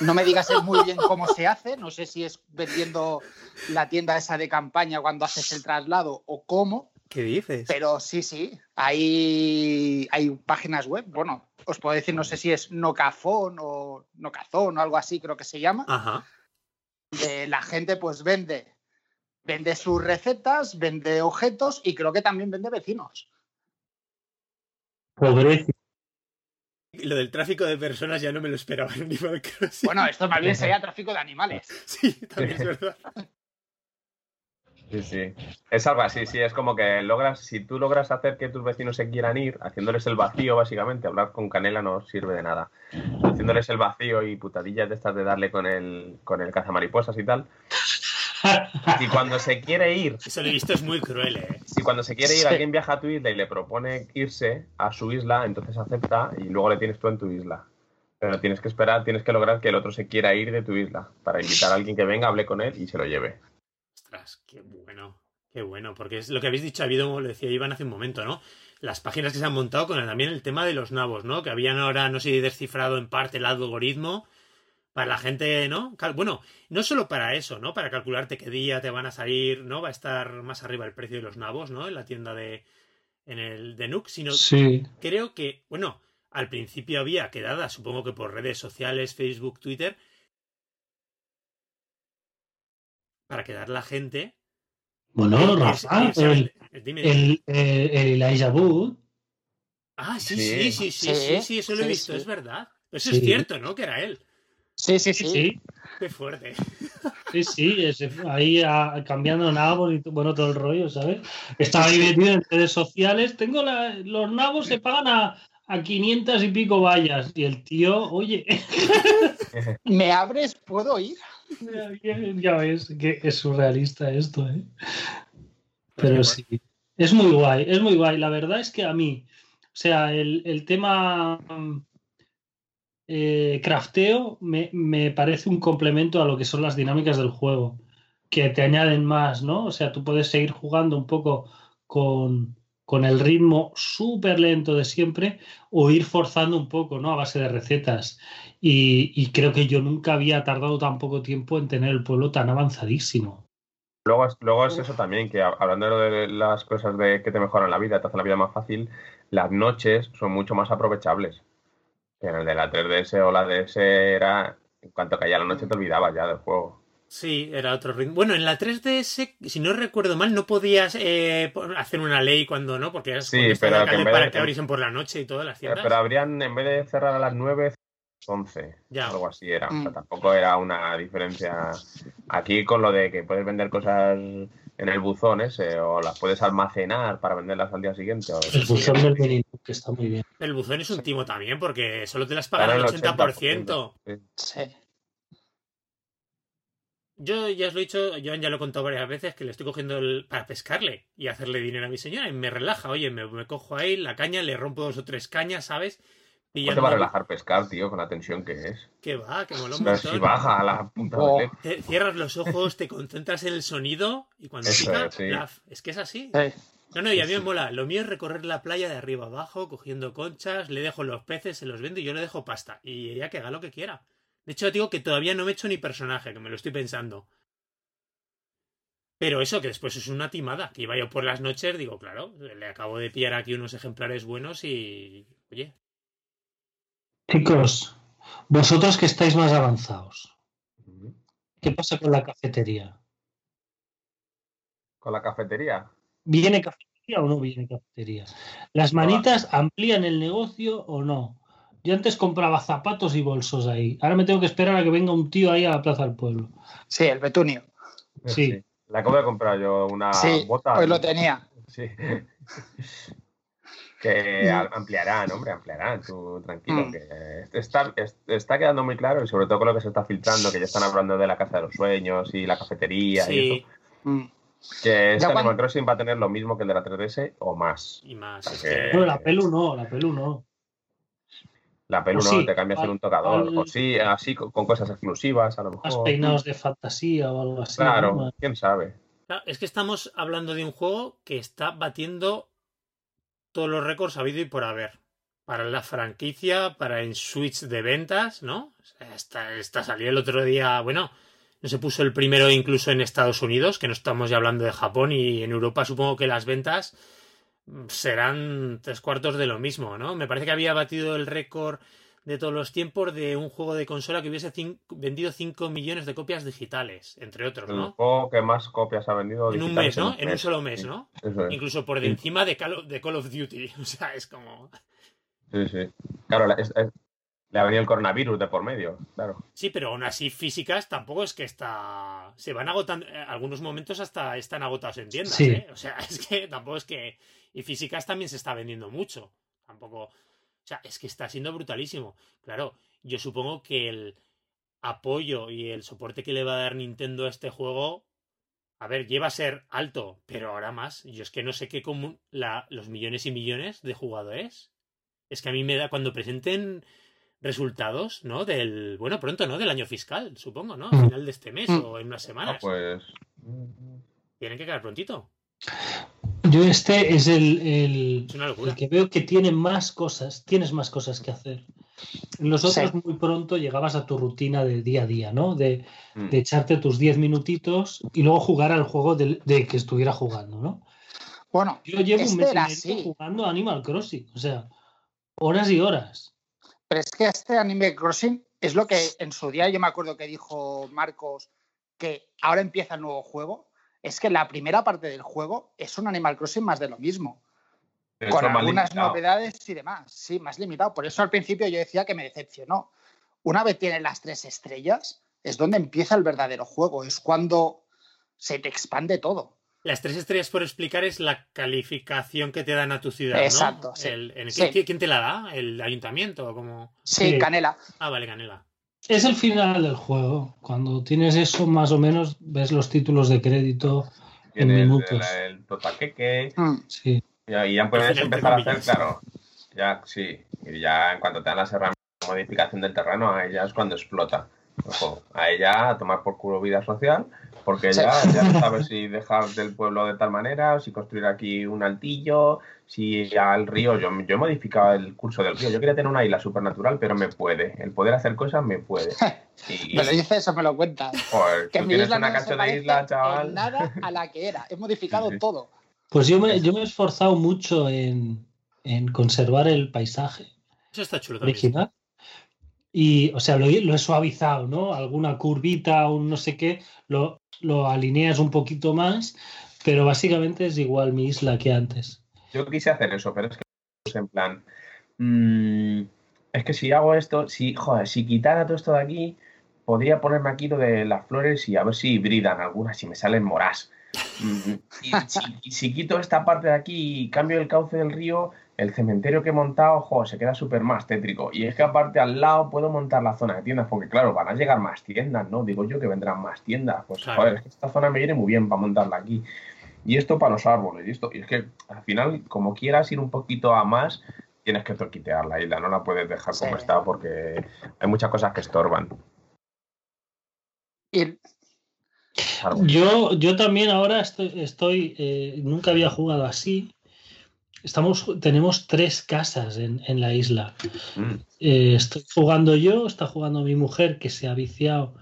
No me digas muy bien cómo se hace. No sé si es vendiendo la tienda esa de campaña cuando haces el traslado o cómo. ¿Qué dices? Pero sí, sí. Hay, hay páginas web. Bueno, os puedo decir, no sé si es Nocafón o Nocazón o algo así, creo que se llama. Ajá. de la gente pues vende vende sus recetas, vende objetos y creo que también vende vecinos. Pobrecito. Lo del tráfico de personas ya no me lo esperaba en Animal Crossing. Bueno, esto más bien (laughs) sería tráfico de animales. Sí, también es verdad. (laughs) Sí, sí. Es algo así, sí, es como que logras, si tú logras hacer que tus vecinos se quieran ir, haciéndoles el vacío, básicamente, hablar con Canela no sirve de nada. Haciéndoles el vacío y putadillas de estas de darle con el, con el cazamariposas y tal. (laughs) Y cuando se quiere ir, Eso lo he visto, es muy cruel, ¿eh? si cuando se quiere ir, Sí. alguien viaja a tu isla y le propone irse a su isla, entonces acepta y luego le tienes tú en tu isla. Pero tienes que esperar, tienes que lograr que el otro se quiera ir de tu isla para invitar a alguien que venga, hable con él y se lo lleve. Ostras, qué bueno. Qué bueno, porque es lo que habéis dicho, ha habido, como lo decía Iván hace un momento, ¿no? Las páginas que se han montado con el- también el tema de los nabos, ¿no? Que habían ahora, no sé descifrado en parte el algoritmo para la gente, ¿no? Bueno, no solo para eso, ¿no? Para calcularte qué día te van a salir, ¿no? Va a estar más arriba el precio de los nabos, ¿no? En la tienda de, en el de Nook, sino Sí. creo que, bueno, al principio había quedadas, supongo que por redes sociales, Facebook, Twitter, para quedar la gente Bueno, Rafa, el- el, dime. el, el- el Elijah Wood. Ah, sí, Sí. sí, sí, sí, Sí, sí, sí, eso lo he sí, visto, sí. es verdad. Eso Sí. es cierto, ¿no? Que era él. Sí, sí, Sí, Qué fuerte. sí, sí, ese- ahí a- cambiando nabos y bueno, todo el rollo, ¿sabes? Estaba ahí metido en redes sociales. Tengo la- los nabos se pagan a, a 500 y pico vallas. Y el tío, oye, (laughs) ¿Me abres? ¿Puedo ir? Ya, ya ves que es surrealista esto, ¿eh? Pero Qué sí, es muy guay, es muy guay. La verdad es que a mí, o sea, el, el tema mm, eh, crafteo me, me parece un complemento a lo que son las dinámicas del juego, que te añaden más, ¿no? O sea, tú puedes seguir jugando un poco con, con el ritmo súper lento de siempre o ir forzando un poco, ¿no? A base de recetas. Y, y creo que yo nunca había tardado tan poco tiempo en tener el pueblo tan avanzadísimo. Luego, es- luego es eso también, que hab- hablando de las cosas de que te mejoran la vida, te hacen la vida más fácil, las noches son mucho más aprovechables. En el de la 3DS o la DS era, en cuanto caía la noche te olvidabas ya del juego. Sí, era otro ritmo. Bueno, en la 3DS, si no recuerdo mal, no podías eh, hacer una ley cuando no, porque es Sí, pero la que en vez para de- que abriesen por la noche y todas las tiendas. Pero habrían, en vez de cerrar a las 9, 11. Ya. Algo así era. O sea, Mm. tampoco era una diferencia. Aquí con lo de que puedes vender cosas en el buzón ese, o las puedes almacenar para venderlas al día siguiente. O El buzón del menú, que está muy bien. El buzón es un timo también, porque solo te las pagan el al 80%. Sí. Yo ya os lo he dicho, yo ya lo he contado varias veces, que le estoy cogiendo el- para pescarle y hacerle dinero a mi señora. Y me relaja, oye, me, me cojo ahí la caña, le rompo dos o tres cañas, ¿sabes? ¿Cómo te va a relajar pescar, tío, con la tensión que es? Que va, que mola un Pero si montón. baja a la punta Oh. de Te- cierras los ojos, te concentras en el sonido y cuando Eso pica, es, sí. plaf. es que es así. Sí. No, no, y a mí me mola. Lo mío es recorrer la playa de arriba abajo, cogiendo conchas, le dejo los peces, se los vendo y yo le dejo pasta. Y ella que haga lo que quiera. De hecho, digo que todavía no me he hecho ni personaje, que me lo estoy pensando. Pero eso, que después es una timada. Que iba yo por las noches, digo, claro, le acabo de pillar aquí unos ejemplares buenos y. Oye, Chicos, vosotros que estáis más avanzados. ¿qué pasa con la cafetería? Con la cafetería. ¿Viene cafetería o no viene cafetería? ¿Las manitas amplían el negocio o no? Yo antes compraba zapatos y bolsos ahí. Ahora me tengo que esperar a que venga un tío ahí a la Plaza del Pueblo. Sí, el Betunio. Sí. Le acabo de comprar yo una sí, bota. pues lo tenía. Sí. (laughs) que ampliarán, hombre, ampliarán, tú tranquilo. Mm. Que está, es- está quedando muy claro y sobre todo con lo que se está filtrando, que ya están hablando de la casa de los sueños y la cafetería y sí, eso, Mm. que este Animal cuando- Crossing va a tener lo mismo que el de la 3DS o más. y más. Es que- que- Bueno, la pelu no, la pelu no. La pelu no sí, te cambias en un tocador, al- o sí, así con, con cosas exclusivas a lo Más mejor. peinados de fantasía o algo así. Claro, ¿no? quién sabe. Claro, es que estamos hablando de un juego que está batiendo todos los récords habido y por haber. Para la franquicia, para en Switch de ventas, ¿no? Esta, esta salió el otro día, bueno, no se puso el primero incluso en Estados Unidos, que no estamos ya hablando de Japón y en Europa supongo que las ventas serán tres cuartos de lo mismo, ¿no? Me parece que había batido el récord de todos los tiempos de un juego de consola que hubiese vendido 5 millones de copias digitales, entre otros, El ¿no? juego que más copias ha vendido. En un mes, ¿no? En un solo mes. ¿no? Es. Incluso por Sí. encima de Call, of, de Call of Duty. (laughs) O sea, es como... Sí, sí. Claro, la- es- es- le ha venido el coronavirus de por medio, claro. Sí, pero aún así físicas tampoco es que está... Se van agotando... En algunos momentos hasta están agotados en tiendas, Sí. ¿eh? O sea, (laughs) es que tampoco es que... Y físicas también se está vendiendo mucho. Tampoco... O sea, es que está siendo brutalísimo. Claro, yo supongo que el apoyo y el soporte que le va a dar Nintendo a este juego... A ver, lleva a ser alto, pero ahora más. Yo es que no sé qué común... La, los millones y millones de jugadores. Es que a mí me da... Cuando presenten resultados, ¿no? Del, bueno, pronto, ¿no? Del año fiscal, supongo, ¿no? A Mm. final de este mes Mm. o en unas Ah, semanas. pues. Tienen que quedar prontito. Yo este es el, el- el que veo que tiene más cosas, tienes más cosas que hacer. En los otros Sí. muy pronto llegabas a tu rutina de día a día, ¿no? De, mm. de echarte tus 10 minutitos y luego jugar al juego del- de, que estuviera jugando, ¿no? Bueno, Yo llevo un Este mes y era medio así. jugando a Animal Crossing, o sea, horas y horas. pero es que este Anime Crossing es lo que en su día yo me acuerdo que dijo Marcos que ahora empieza el nuevo juego. Es que la primera parte del juego es un Animal Crossing más de lo mismo. Con algunas limitado. novedades y demás. Sí, más limitado. Por eso al principio yo decía que me decepcionó. Una vez tienes las tres estrellas, es donde empieza el verdadero juego. Es cuando se te expande todo. Las tres estrellas, por explicar, es la calificación que te dan a tu ciudad, ¿no? Exacto, sí. El- en- Sí. ¿quién, quién te la da? ¿El ayuntamiento? o como Sí, Sí. Canela. Ah, vale, Canela. Es el final del juego. Cuando tienes eso, más o menos, ves los títulos de crédito en Tienes minutos. el, el totaqueque, Mm. Sí. y ahí ya puedes empezar a hacer, claro. Ya, sí. Y ya en cuanto te dan las herramientas de modificación del terreno, ahí ya es cuando explota. Ojo, a ella a tomar por culo vida social, porque Sí. ya, ya no sabes si dejar del pueblo de tal manera, si construir aquí un altillo, si al río. Yo, yo he modificado el curso del río. Yo quería tener una isla supernatural, pero me puede. El poder hacer cosas me puede. (laughs) Y, Me lo dices o me lo cuentas. joder, Que tú mi tienes isla una no se de isla, en chaval. nada a la que era. He modificado Sí, sí. todo. Pues yo me, yo me he esforzado mucho en, en conservar el paisaje Eso está chulo también. original. Y, o sea, lo, he- suavizado, ¿no? Alguna curvita, un no sé qué, lo, lo alineas un poquito más, pero básicamente es igual mi isla que antes. Yo quise hacer eso, pero es que es en plan. mm, es que si hago esto, si, joder, si quitara todo esto de aquí, podría ponerme aquí lo de las flores y a ver si hibridan algunas, si me salen moras. Mm, y si, si quito esta parte de aquí y cambio el cauce del río, el cementerio que he montado, joder, se queda súper más tétrico. Y es que aparte al lado puedo montar la zona de tiendas, porque claro, van a llegar más tiendas, ¿no? Digo yo que vendrán más tiendas. Pues Claro. joder, es que esta zona me viene muy bien para montarla aquí. Y esto para los árboles, y esto. Y es que al final, como quieras ir un poquito a más, tienes que torquitear la isla, no la puedes dejar como está porque hay muchas cosas que estorban. Y. Yo, yo también ahora estoy, estoy eh, nunca había jugado así. Estamos, tenemos tres casas en, en la isla. Mm. Eh, estoy jugando yo, está jugando mi mujer que se ha viciado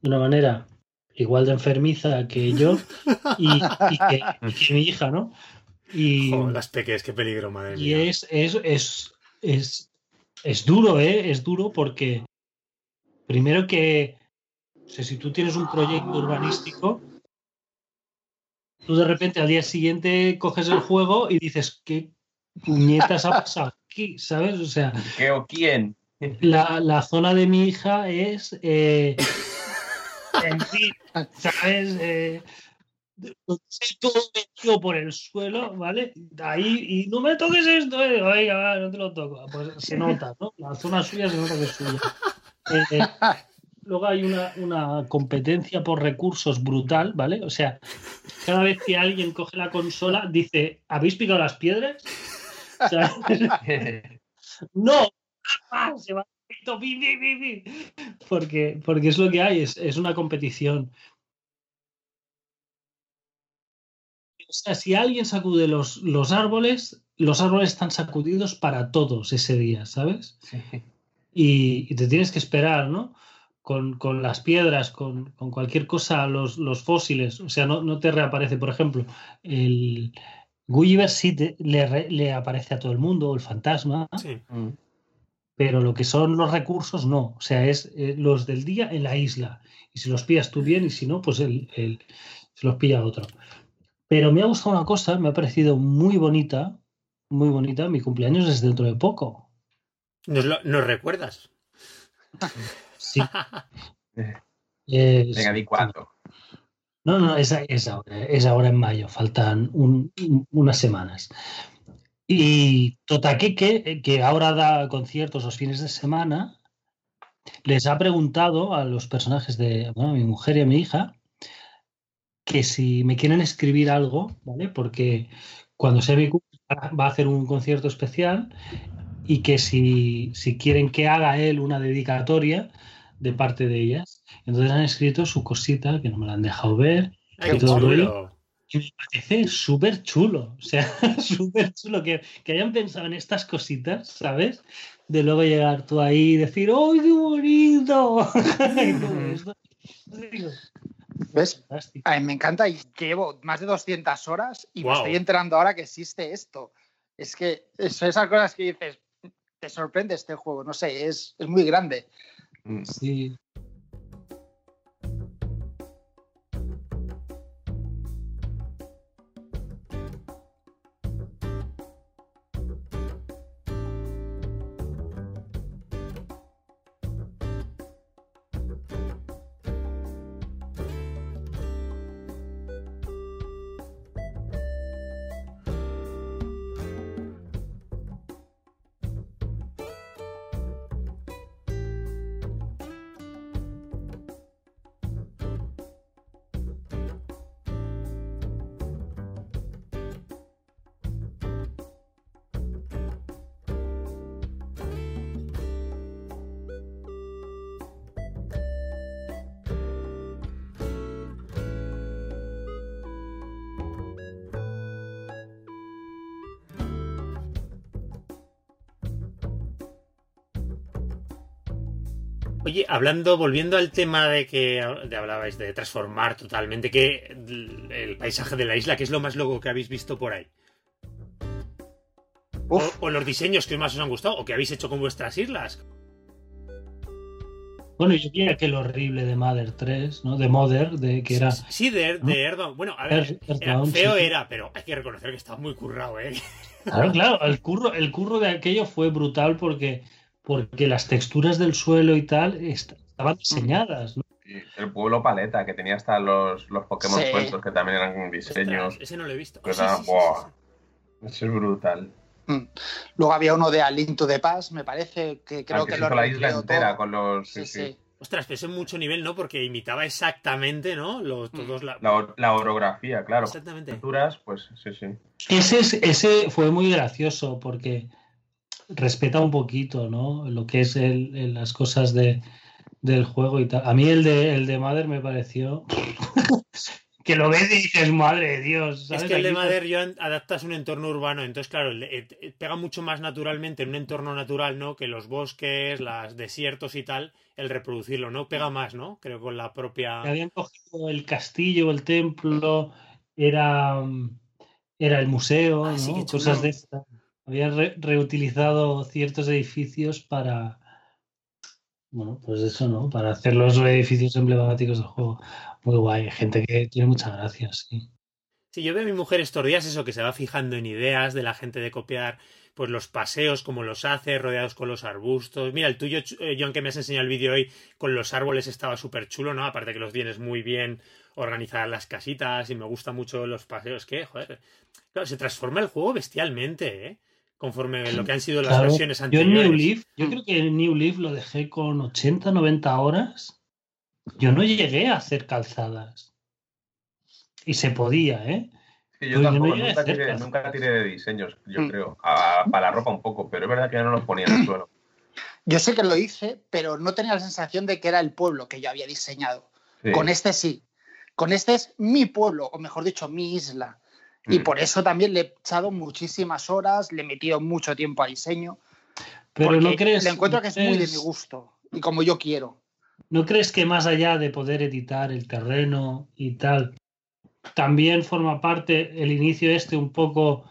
de una manera igual de enfermiza que yo y, y que, y que mi hija, ¿no? Y, las peques, qué peligro, madre y es, es, es, es, es duro, ¿eh? Es duro porque primero que, o sea, si tú tienes un proyecto urbanístico, tú de repente al día siguiente coges el juego y dices, ¿qué puñetas ha pasado aquí? ¿Sabes? O sea, ¿Qué o quién? la, la zona de mi hija es. eh, en fin, ¿sabes? Eh, todo metido por el suelo, ¿vale? Ahí, y no me toques esto, eh. Oiga, no te lo toco. Pues se nota, ¿no? La zona suya se nota que es suya. Eh, luego hay una, una competencia por recursos brutal, ¿vale? O sea, cada vez que alguien coge la consola, dice: ¿Habéis picado las piedras? O sea, (laughs) no, se va. Porque, porque es lo que hay, es, es una competición. O sea, si alguien sacude los, los árboles, los árboles están sacudidos para todos ese día, ¿sabes? Y, y te tienes que esperar, ¿no? Con, con las piedras, con, con cualquier cosa, los, los fósiles. O sea, no, no te reaparece, por ejemplo, el Gulliver sí te- le, le aparece a todo el mundo, el fantasma, Sí. Mm. pero lo que son los recursos no. O sea, es eh, los del día en la isla. Y si los pillas tú bien y si no, pues el, el- se los pilla otro. Pero me ha gustado una cosa, me ha parecido muy bonita, muy bonita. Mi cumpleaños es dentro de poco. ¿Nos, lo- nos recuerdas? (laughs) Sí. (laughs) Es- Venga, di cuatro. No, no, es, es ahora, es ahora en mayo, faltan un- un- unas semanas. Y Totaqueque, que ahora da conciertos los fines de semana, les ha preguntado a los personajes de bueno, mi mujer y a mi hija que si me quieren escribir algo, ¿vale? Porque cuando cumple va a hacer un concierto especial y que si, si quieren que haga él una dedicatoria de parte de ellas. Entonces han escrito su cosita, que no me la han dejado ver, Ay, Qué qué chulo. y me parece súper chulo. O sea, (laughs) súper chulo que, que hayan pensado en estas cositas, ¿sabes? De luego llegar tú ahí y decir, ¡ay, qué bonito! (laughs) Y todo ¿Ves? fantástico. A mí me encanta y llevo más de 200 horas y me estoy enterando ahora que existe esto. Es que son esas cosas que dices, te sorprende este juego, no sé, es, es muy grande. Mm. Sí. Oye, hablando, volviendo al tema de que de hablabais de transformar totalmente, que el paisaje de la isla, ¿qué es lo más loco que habéis visto por ahí? O, o, los diseños que más os han gustado, o que habéis hecho con vuestras islas. Bueno, yo diría que lo horrible de Mother 3, ¿no? De Mother, de que era. Sí, de, de Bueno, a ver, feo era, pero hay que reconocer que estaba muy currado, ¿eh? Claro, claro, el curro, el curro de aquello fue brutal porque, porque las texturas del suelo y tal estaban diseñadas, ¿no? el pueblo paleta, que tenía hasta los, los Pokémon sueltos, que también eran diseños. ese no lo he visto. Pues Eso es brutal. Mm. Luego había uno de Alinto de Paz, me parece, que creo que, que lo la isla entera con los. Sí, sí. Ostras, pero en mucho nivel, ¿no? Porque imitaba exactamente, ¿no? Los, mm. todos la... la... orografía, claro. Exactamente. pues sí, sí. Ese, ese fue muy gracioso porque respeta un poquito, ¿no? Lo que es el, las cosas de, del juego y tal. A mí el de, el de Mother me pareció (laughs) que lo ves y dices, madre de Dios. Es que el de Mother adaptas un entorno urbano, entonces, claro, pega mucho más naturalmente en un entorno natural, ¿no? Que los bosques, los desiertos y tal, el reproducirlo, ¿no? Pega más, ¿no? Creo con la propia. Habían cogido el castillo, el templo, era, era el museo, ah, ¿no? Cosas de estas. Habían reutilizado ciertos edificios para. Bueno, pues eso, ¿no? Para hacer los edificios emblemáticos del juego. Muy guay, gente que tiene muchas gracias, sí. Sí, yo veo a mi mujer estos días eso, que se va fijando en ideas de la gente de copiar pues los paseos, como los hace, rodeados con los arbustos. Mira, el tuyo, eh, John, que me has enseñado el vídeo hoy, con los árboles estaba súper chulo, ¿no? Aparte que los tienes muy bien organizadas las casitas y me gustan mucho los paseos. Que, joder, se transforma el juego bestialmente, ¿eh? Conforme lo que han sido las versiones anteriores. Yo en New Leaf, yo creo que en New Leaf lo dejé con 80, 90 horas yo no llegué a hacer calzadas. Y se podía, ¿eh? Sí, yo tampoco, nunca, tiré, de diseños, yo mm. creo. para la ropa un poco, pero es verdad que ya no los ponía en el suelo. Yo sé que lo hice, pero no tenía la sensación de que era el pueblo que yo había diseñado. Con este sí. Con este es mi pueblo, o mejor dicho, mi isla. Y mm. por eso también le he echado muchísimas horas, le he metido mucho tiempo a diseño. Pero no crees. Le encuentro que es muy de mi gusto y como yo quiero. ¿No crees que más allá de poder editar el terreno y tal, también forma parte el inicio este un poco,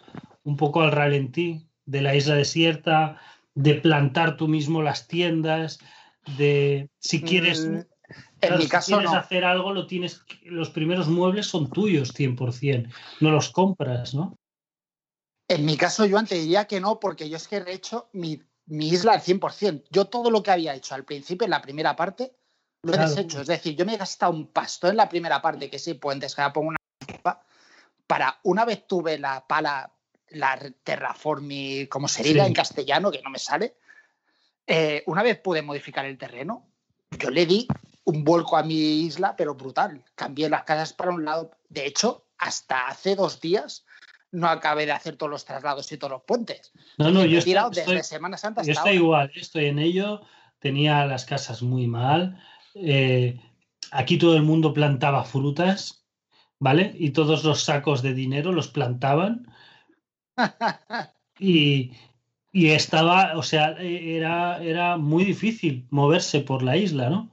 un poco al ralentí de la isla desierta, de plantar tú mismo las tiendas, de si quieres, en mi caso, quieres hacer algo, lo tienes, los primeros muebles son tuyos 100%, no los compras, ¿no? En mi caso, yo antes diría que no, porque yo es que he hecho mi, mi isla al 100%. Yo todo lo que había hecho al principio, en la primera parte, lo he deshecho. Es decir, yo me he gastado un pasto en la primera parte, que sí, puentes, que la pongo una para una vez tuve la pala, la terraformi, como se diga en castellano, que no me sale, eh, una vez pude modificar el terreno, yo le di un vuelco a mi isla, pero brutal. Cambié las casas para un lado. De hecho, hasta hace dos días no acabé de hacer todos los traslados y todos los puentes. No, no, yo he tirado desde Semana Santa Yo estoy igual, estoy en ello. Tenía las casas muy mal. Eh, aquí todo el mundo plantaba frutas, ¿vale? Y todos los sacos de dinero los plantaban. (laughs) y, estaba, o sea, era, era muy difícil moverse por la isla, ¿no?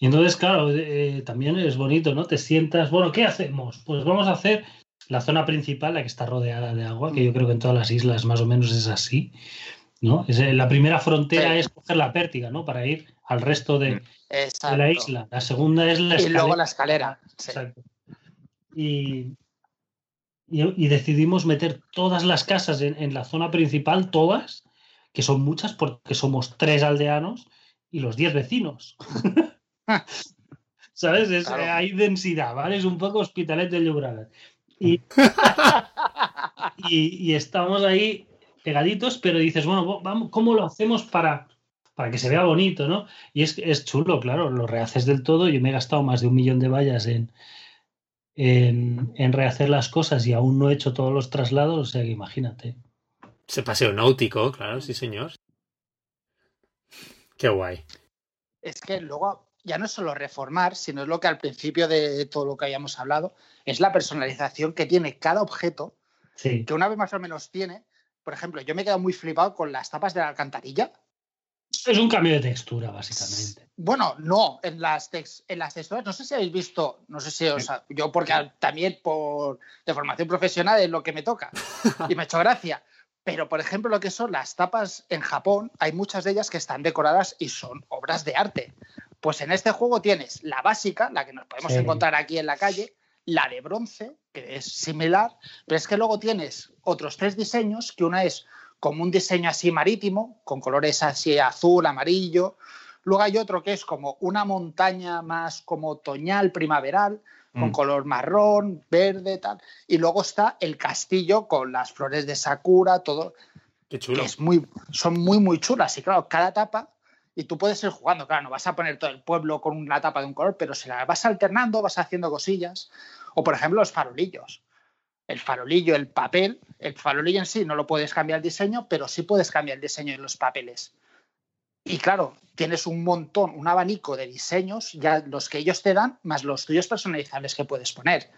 Y entonces, claro, eh, también es bonito, ¿no? Te sientas, bueno, ¿qué hacemos? Pues vamos a hacer la zona principal, la que está rodeada de agua, que yo creo que en todas las islas más o menos es así, ¿no? Es, eh, la primera frontera es coger la pértiga, ¿no? Para ir al resto de, la isla. La segunda es la escalera. Y luego la escalera. Exacto. Y, y, decidimos meter todas las casas en, la zona principal, todas, que son muchas porque somos tres aldeanos y los diez vecinos. (laughs) (laughs) ¿Sabes? Hay densidad, ¿vale? Es un poco hospitalet de Llobregat. (laughs) Y, y, estamos ahí pegaditos, pero dices, bueno, vamos, ¿cómo lo hacemos para, para que se vea bonito, ¿no? Y es, es chulo, claro, lo rehaces del todo. Yo me he gastado más de un millón de vallas en, en, rehacer las cosas y aún no he hecho todos los traslados, o sea que imagínate. Ese paseo náutico, claro, sí, señor. Qué guay. Es que luego ya no es solo reformar, sino es lo que al principio de todo lo que habíamos hablado, es la personalización que tiene cada objeto, que una vez más o menos tiene. Por ejemplo, yo me he quedado muy flipado con las tapas de la alcantarilla Es un cambio de textura, básicamente. Bueno, no, en las, tex- en las texturas, no sé si habéis visto, no sé si os, yo porque también por de formación profesional es lo que me toca (laughs) y me ha hecho gracia. Pero, por ejemplo, lo que son las tapas en Japón, hay muchas de ellas que están decoradas y son obras de arte. Pues en este juego tienes la básica, la que nos podemos Sí. encontrar aquí en la calle, la de bronce, que es similar, pero es que luego tienes otros tres diseños, que una es como un diseño así marítimo, con colores así azul, amarillo. Luego hay otro que es como una montaña más como otoñal, primaveral, con Mm. color marrón, verde, tal. Y luego está el castillo con las flores de Sakura, todo, Qué que chulo. es muy, son muy, muy chulas. Y claro, cada etapa, y tú puedes ir jugando, claro, no vas a poner todo el pueblo con una tapa de un color, pero si la vas alternando, vas haciendo cosillas. O por ejemplo, los farolillos. El farolillo, el papel, el farolillo en sí no lo puedes cambiar el diseño, pero sí puedes cambiar el diseño de los papeles. Y claro, tienes un montón, un abanico de diseños, ya los que ellos te dan, más los tuyos personalizables que puedes poner.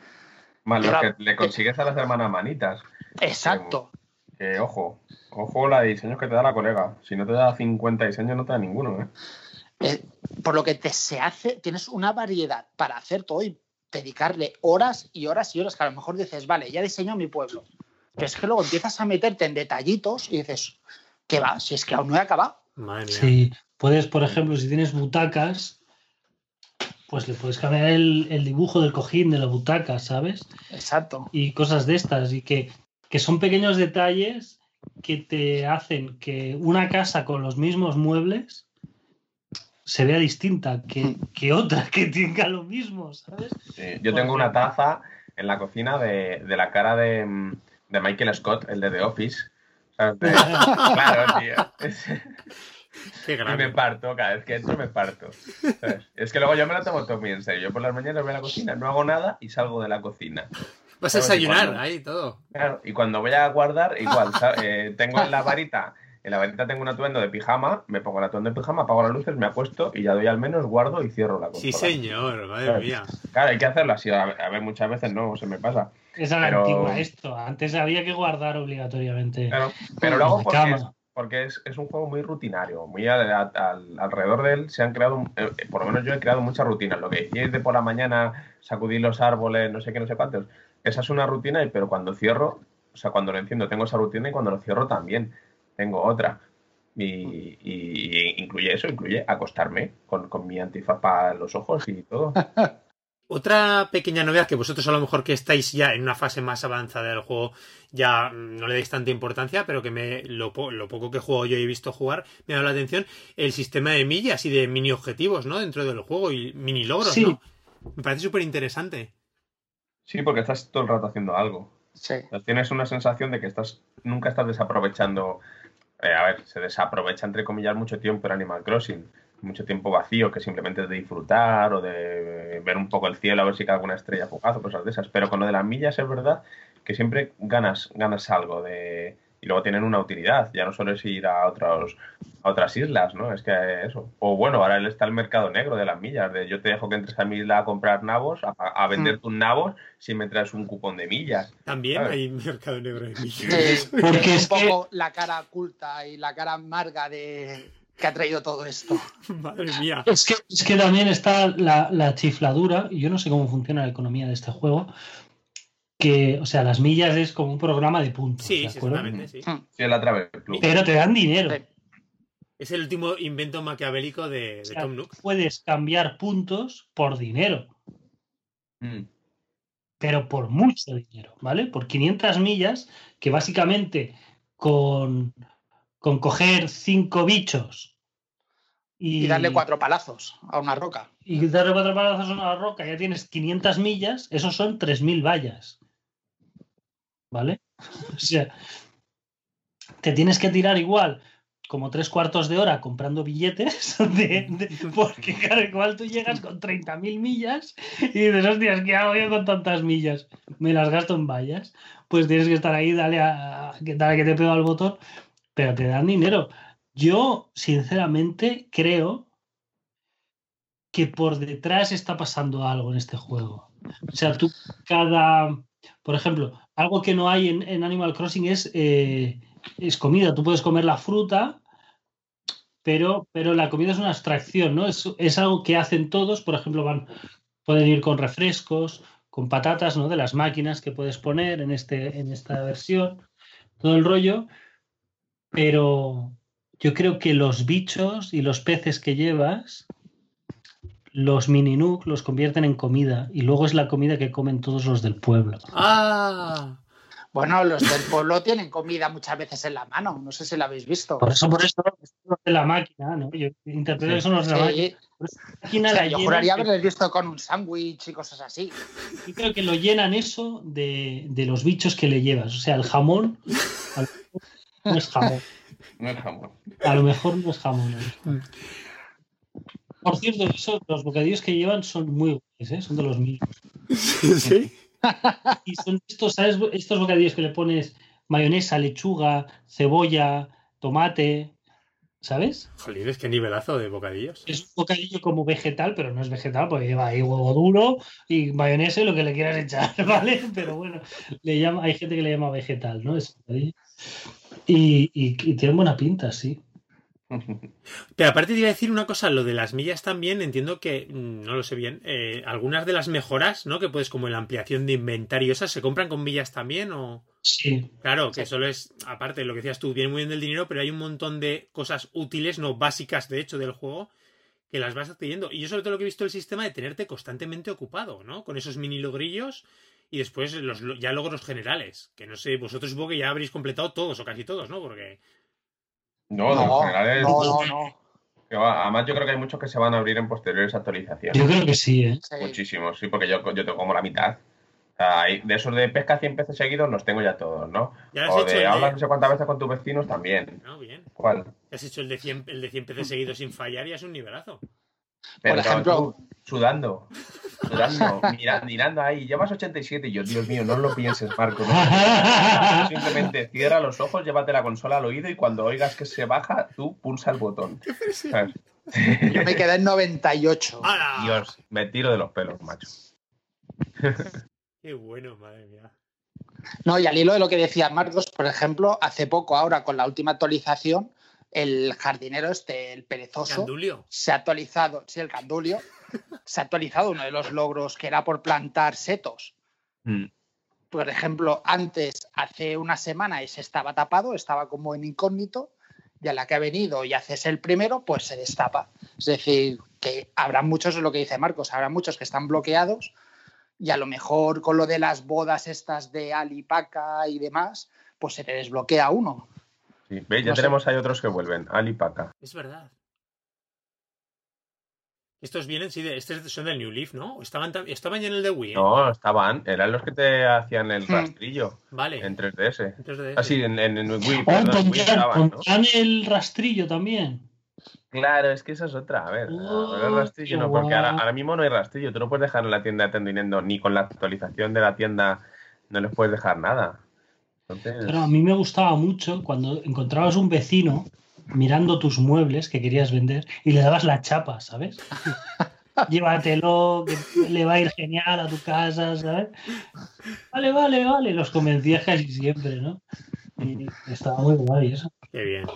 Más los que le consigues a las hermanas manitas. Exacto. Que ojo, ojo la de diseños que te da la colega. Si no te da 50 diseños, no te da ninguno, ¿eh? Eh, por lo que te se hace, tienes una variedad para hacer todo y dedicarle horas y horas y horas, que a lo mejor dices, vale, ya diseño mi pueblo. Pero es que luego empiezas a meterte en detallitos y dices, ¿qué va? Si es que aún no he acabado. Madre mía. Sí, puedes, por ejemplo, si tienes butacas, pues le puedes cambiar el, el dibujo del cojín de la butaca, ¿sabes? Exacto. Y cosas de estas, y que, que son pequeños detalles que te hacen que una casa con los mismos muebles se vea distinta que, que otra que tenga lo mismo, ¿sabes? Sí, Yo tengo una taza en la cocina de, de la cara de, de Michael Scott, el de The Office. ¿Sabes? (laughs) De- claro, tío. Qué y me parto, cada vez que entro me parto. ¿sabes? Es que luego yo me lo tomo todo muy en serio. Yo por las mañanas voy a la cocina, no hago nada y salgo de la cocina. Vas a desayunar cuando- ahí todo. Claro, y cuando voy a guardar, igual. Eh, tengo en la varita, en la varita tengo un atuendo de pijama, me pongo el atuendo de pijama, apago las luces, me acuesto y ya doy al menos, guardo y cierro la Sí, consola. señor, madre Claro. mía. Claro, hay que hacerlo así. A ver, a ver, muchas veces no se me pasa. Es la Pero- antigua esto. Antes había que guardar obligatoriamente. Claro, pero lo hago la porque, es, porque es, es un juego muy rutinario. Muy al- al- alrededor de él se han creado, eh, por lo menos yo he creado muchas rutinas. Lo que decíais de por la mañana sacudir los árboles, no sé qué, no sé cuántos. Esa es una rutina, y- pero cuando cierro, o sea, cuando lo enciendo tengo esa rutina y cuando lo cierro también tengo otra. Y, y- y incluye eso, incluye acostarme con, con mi antifaz para los ojos y todo. (laughs) Otra pequeña novedad que vosotros a lo mejor que estáis ya en una fase más avanzada del juego ya no le dais tanta importancia, pero que me lo, po- lo poco que juego yo y he visto jugar me ha dado la atención el sistema de millas y de mini objetivos, ¿no? Dentro del juego y mini logros, Sí. ¿no? Me parece súper interesante. Sí, porque estás todo el rato haciendo algo. Sí. Tienes una sensación de que estás nunca estás desaprovechando. eh, a ver, se desaprovecha entre comillas mucho tiempo en Animal Crossing. Mucho tiempo vacío que simplemente es de disfrutar o de ver un poco el cielo a ver si cae alguna estrella fugaz o cosas de esas. Pero con lo de las millas es verdad que siempre ganas, ganas algo de. Y luego tienen una utilidad. Ya no solo es ir a otros a otras islas, ¿no? Es que eso. O bueno, ahora está el mercado negro de las millas. De yo te dejo que entres a mi isla a comprar nabos, a, a vender tus nabos si me traes un cupón de millas. También Claro. hay mercado negro de millas. Sí, (laughs) Porque es un poco la cara oculta y la cara amarga de que ha traído todo esto. (laughs) Madre mía. Es que, es que también está la, la chifladura, y yo no sé cómo funciona la economía de este juego, que, o sea, las millas es como un programa de puntos, Sí, ¿de sí, exactamente, sí. Sí, Travel Club. Pero te dan dinero. Sí. Es el último invento maquiavélico de, de O sea, Tom Nook. puedes cambiar puntos por dinero, Mm. pero por mucho dinero, ¿vale? Por 500 millas, que básicamente con, con coger cinco bichos y, Y darle cuatro palazos a una roca. y darle cuatro palazos a una roca, ya tienes 500 millas, esos son 3.000 vallas. ¿Vale? (laughs) O sea, te tienes que tirar igual como tres cuartos de hora comprando billetes, (laughs) de- porque claro, igual tú llegas con 30.000 millas y dices, hostias, ¿qué hago yo con tantas millas? Me las gasto en vallas. Pues tienes que estar ahí, dale a, que, dale que te pego al botón, pero te dan dinero. Yo, sinceramente, creo que por detrás está pasando algo en este juego. O sea, tú cada, por ejemplo, algo que no hay en, en Animal Crossing es, eh, es comida. Tú puedes comer la fruta, pero, pero la comida es una abstracción, ¿no? Es, es algo que hacen todos, por ejemplo, van, pueden ir con refrescos, con patatas, ¿no? De las máquinas que puedes poner en, este, en esta versión, todo el rollo, pero yo creo que los bichos y los peces que llevas, los mini Nook los convierten en comida y luego es la comida que comen todos los del pueblo. ¡Ah! Bueno, los del pueblo tienen comida muchas veces en la mano. No sé si la habéis visto. Por eso, por eso, es los de la máquina, ¿no? Yo interpreto que son los de la máquina. Sí. Por eso la máquina O sea, la yo juraría haberles visto con un sándwich y cosas así. Yo creo que lo llenan eso de, de los bichos que le llevas. O sea, el jamón no es jamón. (laughs) No es jamón. A lo mejor no es jamón. ¿eh? Por cierto, eso, los bocadillos que llevan son muy buenos, ¿eh? son de los míos. Sí. (laughs) Y son estos, ¿sabes? Estos bocadillos que le pones mayonesa, lechuga, cebolla, tomate, ¿sabes? Jolines, qué nivelazo de bocadillos. Es un bocadillo como vegetal, pero no es vegetal porque lleva ahí huevo duro y mayonesa y lo que le quieras echar, (laughs) ¿vale? Pero bueno, le llama, hay gente que le llama vegetal, ¿no? Bocadillo. Y, y, y tienen buena pinta, sí. (laughs) Pero aparte te iba a decir una cosa, lo de las millas también, entiendo que, mm, no lo sé bien, eh, algunas de las mejoras, ¿no? Que puedes, como la ampliación de inventario, ¿esas se compran con millas también o...? Sí, Claro, que solo es, aparte de lo que decías tú, viene muy bien del dinero, pero hay un montón de cosas útiles, no básicas, de hecho, del juego, que las vas adquiriendo. Y yo sobre todo lo que he visto el sistema de tenerte constantemente ocupado, ¿no? Con esos mini logrillos y después los lo- ya logros generales. Que no sé, vosotros supongo que ya habréis completado todos o casi todos, ¿no? Porque... No, de los No, generales. no, no, no. que va. Además, yo creo que hay muchos que se van a abrir en posteriores actualizaciones. yo creo que sí, ¿eh? Sí. Muchísimos, sí, porque yo, yo tengo como la mitad. O sea, hay- de esos de pesca 100 peces seguidos los tengo ya todos, ¿no? Ya has O hecho de hablas de... no sé cuántas veces con tus vecinos también. No, bien. ¿Cuál? Has hecho el de 100, el de 100 peces seguidos sin fallar y es un nivelazo. Pero ejemplo- tú, sudando, sudando, mira- mirando ahí, llevas 87 y yo, Dios mío, no lo pienses, Marco. no. (laughs) Simplemente cierra los ojos, llévate la consola al oído y cuando oigas que se baja, tú pulsa el botón. ¿Sabes? (laughs) Yo me quedé en 98. ¡Hala! Dios, me tiro de los pelos, macho. (laughs) Qué bueno, madre mía. No, y al hilo de lo que decía Marcos, por ejemplo, hace poco, ahora con la última actualización, el jardinero este, el perezoso, Gandulio. se ha actualizado, sí, el candulio, se ha actualizado uno de los logros que era por plantar setos. Mm. Por ejemplo, antes, hace una semana, ese estaba tapado, estaba como en incógnito, y a la que ha venido y haces el primero, pues se destapa. Es decir, que habrá muchos, es lo que dice Marcos, habrá muchos que están bloqueados y a lo mejor con lo de las bodas estas de Alipaca y demás, pues se te desbloquea uno. Ya No sé. tenemos ahí otros que vuelven. Alipaca. Es verdad. Estos vienen, sí, de, estos son del New Leaf, ¿no? Estaban, estaban ya en el de Wii, ¿eh? No, estaban, eran los que te hacían el Hmm. rastrillo Vale. en 3DS. Entonces, Ah, sí, en, en, en Wii, Oh, perdón, en Wii estaban, el rastrillo también. Claro, es que esa es otra. A ver, ver, el Oh, rastrillo no, porque ahora, ahora mismo no hay rastrillo. Tú no puedes dejar en la tienda atendiendo ni con la actualización de la tienda no les puedes dejar nada. Entonces, Pero a mí me gustaba mucho cuando encontrabas un vecino mirando tus muebles que querías vender y le dabas la chapa, ¿sabes? (laughs) Llévatelo, que le va a ir genial a tu casa, ¿sabes? Vale, vale, vale. Los convencías casi siempre, ¿no? Y estaba muy guay eso. Qué bien.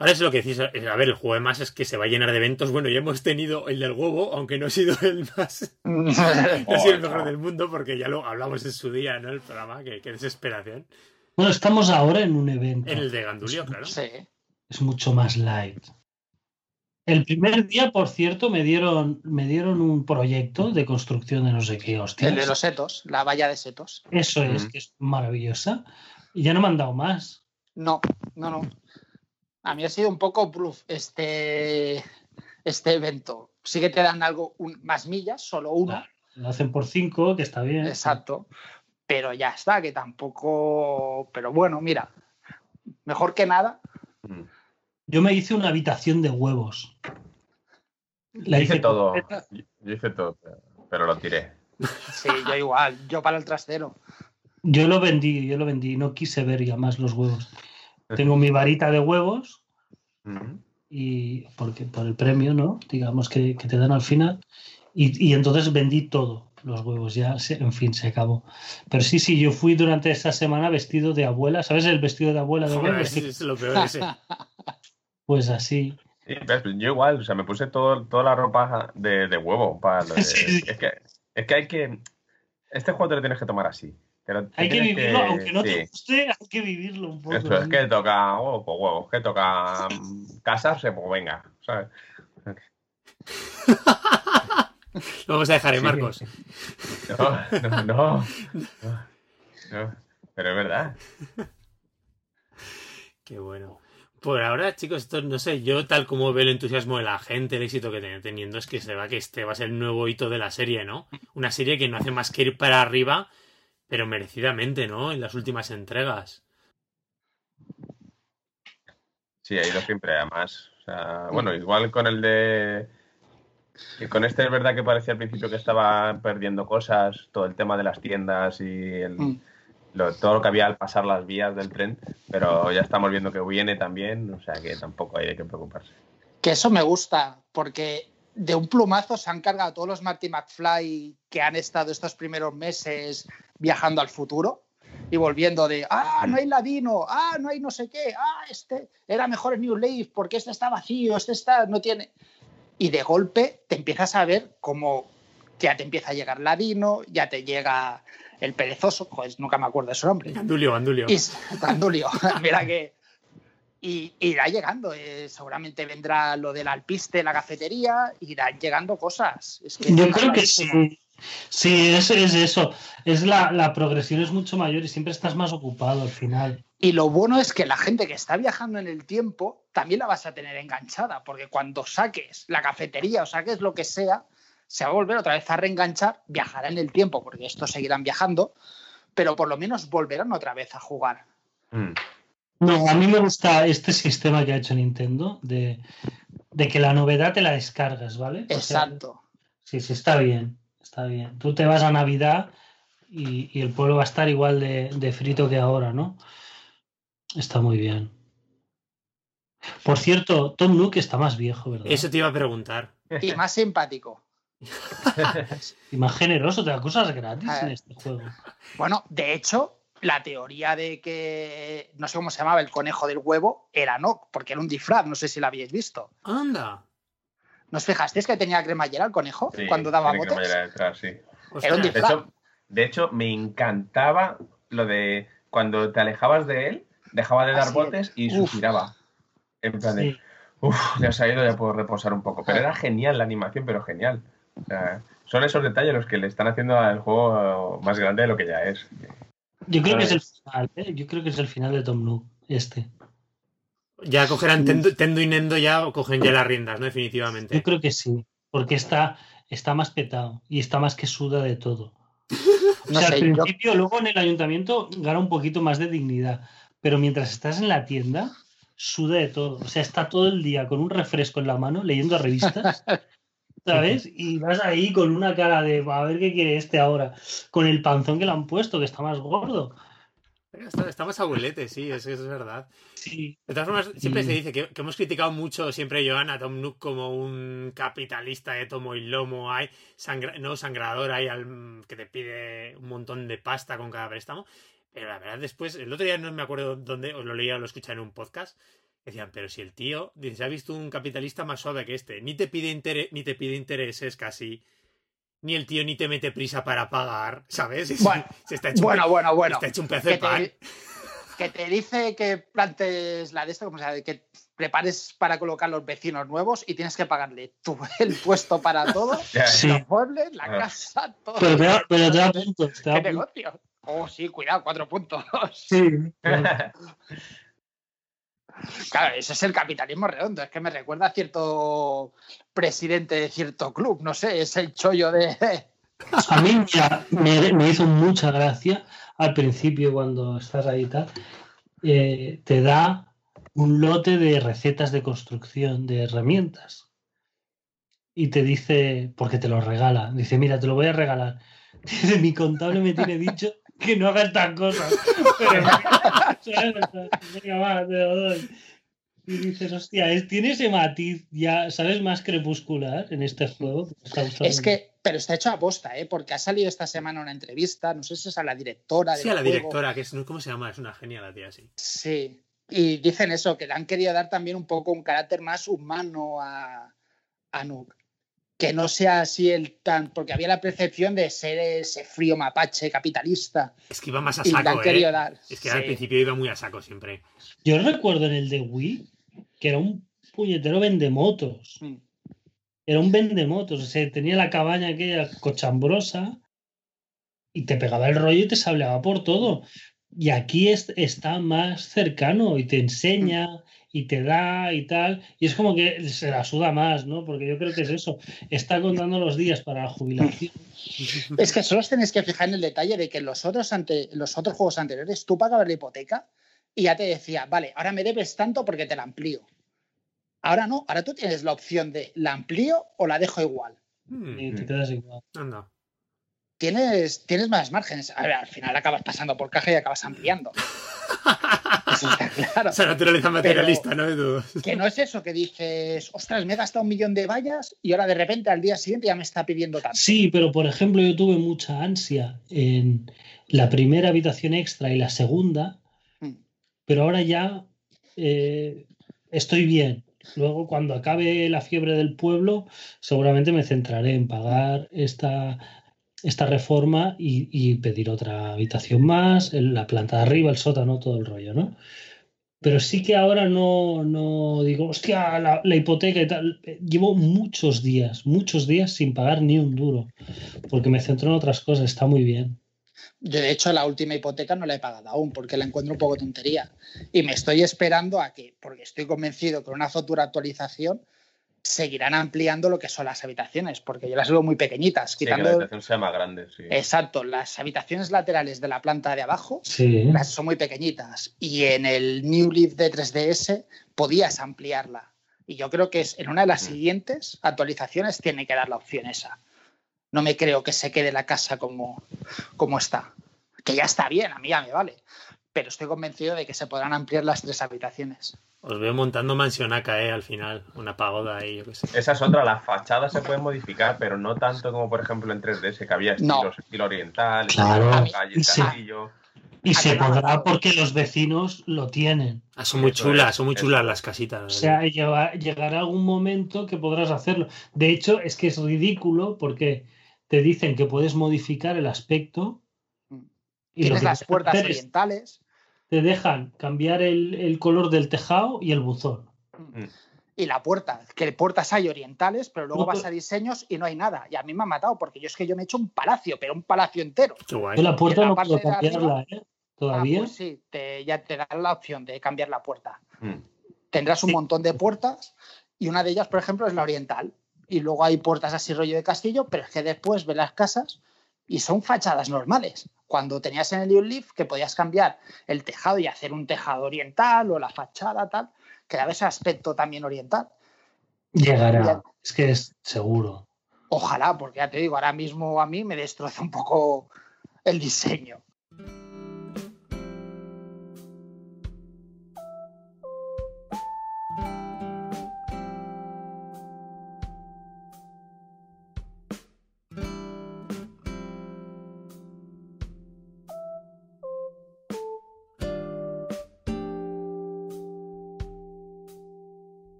Ahora es lo que decís. A ver, el juego además es que se va a llenar de eventos. Bueno, ya hemos tenido el del huevo, aunque no ha sido el más. (laughs) No ha sido el mejor del mundo, porque ya lo hablamos en su día, ¿no? El programa, que, que desesperación. Bueno, estamos ahora en un evento. En el de Gandulio, claro. sí. Es mucho más light. El primer día, por cierto, me dieron, me dieron un proyecto de construcción de no sé qué, hostia. El de los setos, la valla de setos. Eso es, Mm. que es maravillosa. Y ya no me han dado más. No, no, no. A mí ha sido un poco proof este, este evento. Sí que te dan algo, un- más millas, solo una. Claro, Lo hacen por cinco, que está bien. Exacto. Pero ya está, que tampoco. Pero bueno, mira, mejor que nada. mm, Yo me hice una habitación de huevos. La hice hice todo. Yo hice todo, pero- lo tiré. Sí, yo igual, yo para el trastero. Yo lo vendí, yo lo vendí. No quise ver ya más los huevos. Tengo mi varita de huevos y porque por el premio, ¿no? Digamos que, que te dan al final. Y, y entonces vendí todo, los huevos, ya, se- en fin, se acabó. Pero sí, sí, yo fui durante esta semana vestido de abuela, ¿sabes el vestido de abuela de huevos? es, es lo peor ese. (laughs) Pues así. Sí, yo igual, o sea, me puse todo, toda la ropa de, de huevo. Para, lo (laughs) de- Sí. es, que, es que hay que. Este juego te lo tienes que tomar así. que lo- Hay que vivirlo, aunque no sí. te guste, hay que vivirlo un poco. Eso es que toca huevo, pues huevo, que toca casarse, pues venga, ¿sabes? Lo vamos a dejar en. Marcos. No, no, no, no, (laughs) no, pero es verdad. Qué bueno. Por ahora, chicos, esto no sé, yo tal como veo el entusiasmo de la gente, el éxito que tiene teniendo, es que se va que este va a ser el nuevo hito de la serie, ¿no? Una serie que no hace más que ir para arriba, pero merecidamente, ¿no? En las últimas entregas. Sí, ha ido siempre además. O sea, bueno, igual con el de. que con este es verdad que parecía al principio que estaba perdiendo cosas, todo el tema de las tiendas y el, Mm. Todo lo que había al pasar las vías del tren, pero ya estamos viendo que viene también, o sea que tampoco hay de qué preocuparse. Que eso me gusta, porque de un plumazo se han cargado todos los Marty McFly que han estado estos primeros meses viajando al futuro y volviendo de, ah, no hay ladino, ah, no hay no sé qué, ah, este era mejor el New Leaf porque este está vacío, este está, no tiene. Y de golpe te empiezas a ver como ya te empieza a llegar ladino, ya te llega el perezoso, joder, nunca me acuerdo de su nombre. Gandulio, Gandulio. Y (laughs) Gandulio, (laughs) mira que. Y irá llegando, eh, seguramente vendrá lo del alpiste, la cafetería, irán llegando cosas. Es que Yo creo que sí. Sí, es, es eso. Es la, la progresión es mucho mayor y siempre estás más ocupado al final. Y lo bueno es que la gente que está viajando en el tiempo también la vas a tener enganchada, porque cuando saques la cafetería o saques lo que sea, se va a volver otra vez a reenganchar, viajará en el tiempo, porque estos seguirán viajando, pero por lo menos volverán otra vez a jugar. Mm. No, a mí me gusta este sistema que ha hecho Nintendo de, de que la novedad te la descargas, ¿vale? O sea, Exacto. sí, sí, está bien. Está bien. Tú te vas a Navidad y, y el pueblo va a estar igual de, de frito que ahora, ¿no? Está muy bien. Por cierto, Tom Nook está más viejo, ¿verdad? Eso te iba a preguntar. Y más simpático. Y (laughs) más generoso, te da cosas gratis Ah. en este juego. Bueno, de hecho, la teoría de que no sé cómo se llamaba el conejo del huevo era no, porque era un disfraz, no sé si lo habíais visto. Anda. ¿No os fijasteis que tenía cremallera el conejo Sí, cuando daba botes? mayor detrás, sí. Era un. De disfraz. hecho, de hecho, me encantaba lo de cuando te alejabas de él, dejaba de dar Así es. botes y Uf. suspiraba. En plan de, Sí. uff, ya se ha ido, ya puedo reposar un poco. Pero era genial la animación, pero genial. O sea, son esos detalles los que le están haciendo al juego más grande de lo que ya es. Yo creo que es el final, ¿eh? Yo creo que es el final de Tom Nook, este. Ya cogerán Tendo, Tendo y Nendo, ya cogen ya las riendas, ¿no? Definitivamente. Yo creo que sí, porque está, está más petado y está más que suda de todo. (laughs) O No sea, sé, al yo- principio, luego en el ayuntamiento gana un poquito más de dignidad, pero mientras estás en la tienda, suda de todo. O sea, está todo el día con un refresco en la mano, leyendo revistas, (laughs) ¿sabes? Y vas ahí con una cara de, a ver qué quiere este ahora, con el panzón que le han puesto, que está más gordo. Está, está más abuelete, sí, es, es verdad. Sí, De todas formas, siempre se dice que, que hemos criticado mucho siempre, Joan, a Tom Nook como un capitalista de tomo y lomo, hay sangra- no sangrador, hay al, que te pide un montón de pasta con cada préstamo. Pero la verdad, después, el otro día no me acuerdo dónde, os lo leía o lo escuché en un podcast. Decían, pero si el tío, dice, se ha visto un capitalista más suave que este, ni te pide, intere- ni te pide intereses casi, ni el tío ni te mete prisa para pagar, ¿sabes? Es- (laughs) Bueno, se está hecho, un Bueno, pe- bueno, bueno. está hecho un pedazo de pan. te, que te dice que plantes la de esto, como sea, que prepares para colocar los vecinos nuevos y tienes que pagarle tú (laughs) el puesto para todo, (laughs) Sí. los muebles, la Ah. casa, todo. pero te da, pero te da puntos. te da ¿Qué negocio? Oh, sí, cuidado, cuatro puntos. Sí, Claro, ese es el capitalismo redondo. Es que me recuerda a cierto presidente de cierto club. No sé, es el chollo de. A mí me, hizo mucha gracia al principio cuando estás ahí tal. eh, te da un lote de recetas de construcción, de herramientas. Y te dice, porque te lo regala, dice, mira, te lo voy a regalar. (laughs) Dice, mi contable me tiene dicho que no haga estas cosas. (laughs) Pero. Venga, va, te lo doy. Y dices, hostia, es- tiene ese matiz ya, ¿sabes? Más crepuscular en este juego. Es que, pero está hecho a posta, ¿eh? Porque ha salido esta semana una entrevista, no sé si es a la directora. Sí, del a la juego. directora, que es, ¿cómo se llama? Es una genia la tía, sí. Sí. Y dicen eso, que le han querido dar también un poco un carácter más humano a, a Nuke. Que no sea así el tan. Porque había la percepción de ser ese frío mapache capitalista. Es que iba más a saco, ¿eh? dar. Es que al principio iba muy a saco siempre. Yo recuerdo en el de Wii que era un puñetero vendemotos. Mm. Era un vendemotos. O sea, tenía la cabaña aquella cochambrosa y te pegaba el rollo y te sableaba por todo. Y aquí es- está más cercano y te enseña y te da y tal. Y es como que se la suda más, ¿no? Porque yo creo que es eso. Está contando los días para la jubilación. (laughs) Es que solo os tenéis que fijar en el detalle de que en los otros, ante, los otros juegos anteriores tú pagabas la hipoteca y ya te decía, vale, ahora me debes tanto porque te la amplío. Ahora no, ahora tú tienes la opción de la amplío o la dejo igual. Hmm, Y te quedas igual. anda. Tienes, tienes más márgenes. A ver, al final acabas pasando por caja y acabas ampliando. (laughs) Eso está claro. (laughs) Esa naturaleza materialista, ¿no? Que no es eso que dices, ostras, me he gastado un millón de vallas y ahora de repente al día siguiente ya me está pidiendo tanto. Sí, pero por ejemplo, yo tuve mucha ansia en la primera habitación extra y la segunda, Mm. pero ahora ya eh, estoy bien. Luego, cuando acabe la fiebre del pueblo, seguramente me centraré en pagar esta, esta reforma y, pedir otra habitación más, la planta de arriba, el sótano, todo el rollo, ¿no? Pero sí que ahora no, no digo, hostia, la, hipoteca y tal. Llevo muchos días, muchos días sin pagar ni un duro, porque me centro en otras cosas, está muy bien. Yo, de hecho, la última hipoteca no la he pagado aún porque la encuentro un poco tontería. Y me estoy esperando a que, porque estoy convencido que con una futura actualización seguirán ampliando lo que son las habitaciones, porque yo las veo muy pequeñitas. Sí, que la Quitando, habitación sea más grande, sí. exacto, las habitaciones laterales de la planta de abajo Sí. las son muy pequeñitas. Y en el New Leaf de 3DS podías ampliarla. Y yo creo que es, en una de las Mm. siguientes actualizaciones tiene que dar la opción esa. No me creo que se quede la casa como, como está. Que ya está bien, a mí ya me vale. Pero estoy convencido de que se podrán ampliar las tres habitaciones. Os veo montando mansionaca, ¿eh? Al final. Una pagoda ahí, yo qué sé. Esa es otra, las fachadas se pueden modificar, pero no tanto como por ejemplo en 3DS, que había No. estilos, estilo oriental, Claro. estilo calle, Y se- castillo. Y se Acabado. podrá porque los vecinos lo tienen. Ah, son muy chulas, son muy chulas las casitas. O sea, llegará algún momento que podrás hacerlo. De hecho, es que es ridículo porque te dicen que puedes modificar el aspecto. Y lo Tienes que las puertas orientales te dejan cambiar el, el color del tejado y el buzón. y la puerta. Que puertas hay orientales, pero luego No, vas a diseños y no hay nada. Y a mí me ha matado porque yo es que yo me he hecho un palacio, pero un palacio entero. Guay. La puerta Y en la no puedo arriba- cambiarla, ¿eh? Todavía. Ah, pues sí, te- ya te dan la opción de cambiar la puerta. Mm. Tendrás un Sí. montón de puertas y una de ellas, por ejemplo, es la oriental. Y luego hay puertas así rollo de castillo, pero es que después ves las casas y son fachadas normales. Cuando tenías en el New Leaf que podías cambiar el tejado y hacer un tejado oriental o la fachada tal, que daba ese aspecto también oriental. Llegará. Ya. Es que es seguro. Ojalá, porque ya te digo, ahora mismo a mí me destroza un poco el diseño.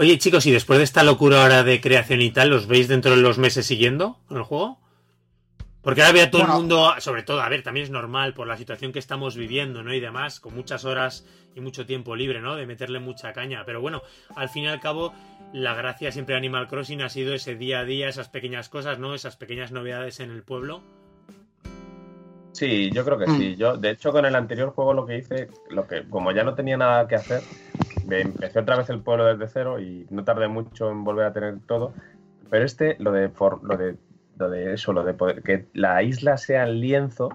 Oye, chicos, y después de esta locura ahora de creación y tal, ¿los veis dentro de los meses siguiendo con el juego? Porque ahora ve a todo Bueno. el mundo, sobre todo, a ver, también es normal por la situación que estamos viviendo, ¿no? Y demás, con muchas horas y mucho tiempo libre, ¿no? De meterle mucha caña. Pero bueno, al fin y al cabo, la gracia siempre de Animal Crossing ha sido ese día a día, esas pequeñas cosas, ¿no? Esas pequeñas novedades en el pueblo. Sí, yo creo que Mm. sí. Yo, de hecho, con el anterior juego lo que hice, lo que, como ya no tenía nada que hacer, me empecé otra vez el pueblo desde cero y no tardé mucho en volver a tener todo. Pero este, lo de, for- lo de, lo de eso, lo de poder, que la isla sea el lienzo,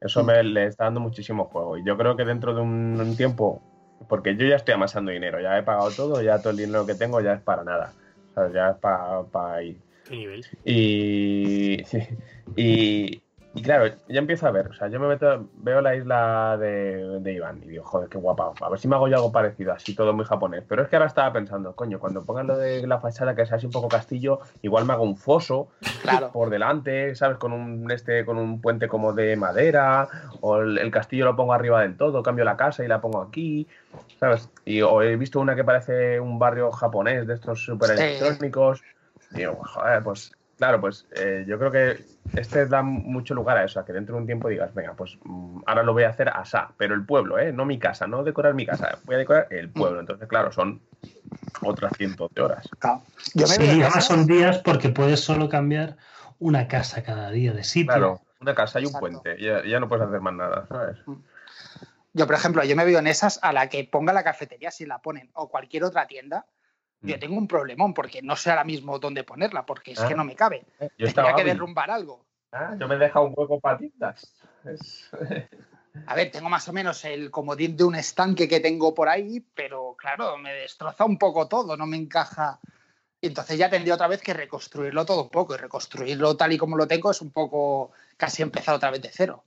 eso me le está dando muchísimo juego. Y yo creo que dentro de un, un tiempo, porque yo ya estoy amasando dinero, ya he pagado todo, ya todo el dinero que tengo ya es para nada. O sea, ya es para ahí. ¿Qué nivel? Y, (laughs) y, y claro, ya empiezo a ver, o sea, yo me meto, veo la isla de, de Iván y digo, joder, qué guapa, a ver si me hago yo algo parecido, así todo muy japonés. Pero es que ahora estaba pensando, coño, cuando pongan lo de la fachada que sea así un poco castillo, igual me hago un foso Claro. (laughs) por delante, ¿sabes? Con un este, con un puente como de madera, o el, el castillo lo pongo arriba del todo, cambio la casa y la pongo aquí, ¿sabes? Y o he visto una que parece un barrio japonés de estos súper electrónicos. Digo, joder, pues claro, pues eh, yo creo que este da mucho lugar a eso, a que dentro de un tiempo digas, venga, pues mm, ahora lo voy a hacer asá, pero el pueblo, ¿eh? No mi casa, no decorar mi casa, voy a decorar el pueblo. Entonces, claro, son otras cientos de horas. Claro. Yo me Sí, además son días porque puedes solo cambiar una casa cada día de sitio. Claro, una casa y un Exacto. puente, y ya, ya no puedes hacer más nada, ¿sabes? Yo, por ejemplo, yo me veo en esas a la que ponga la cafetería, si la ponen, o cualquier otra tienda, yo Mm. tengo un problemón porque no sé ahora mismo dónde ponerla, porque es Ah. que no me cabe. Yo Tendría que derrumbar algo. Ah, yo me he dejado un hueco para tintas. Es- A ver, tengo más o menos el comodín de un estanque que tengo por ahí, pero claro, me destroza un poco todo, no me encaja. Y entonces ya tendría otra vez que reconstruirlo todo un poco, y reconstruirlo tal y como lo tengo es un poco casi empezar otra vez de cero.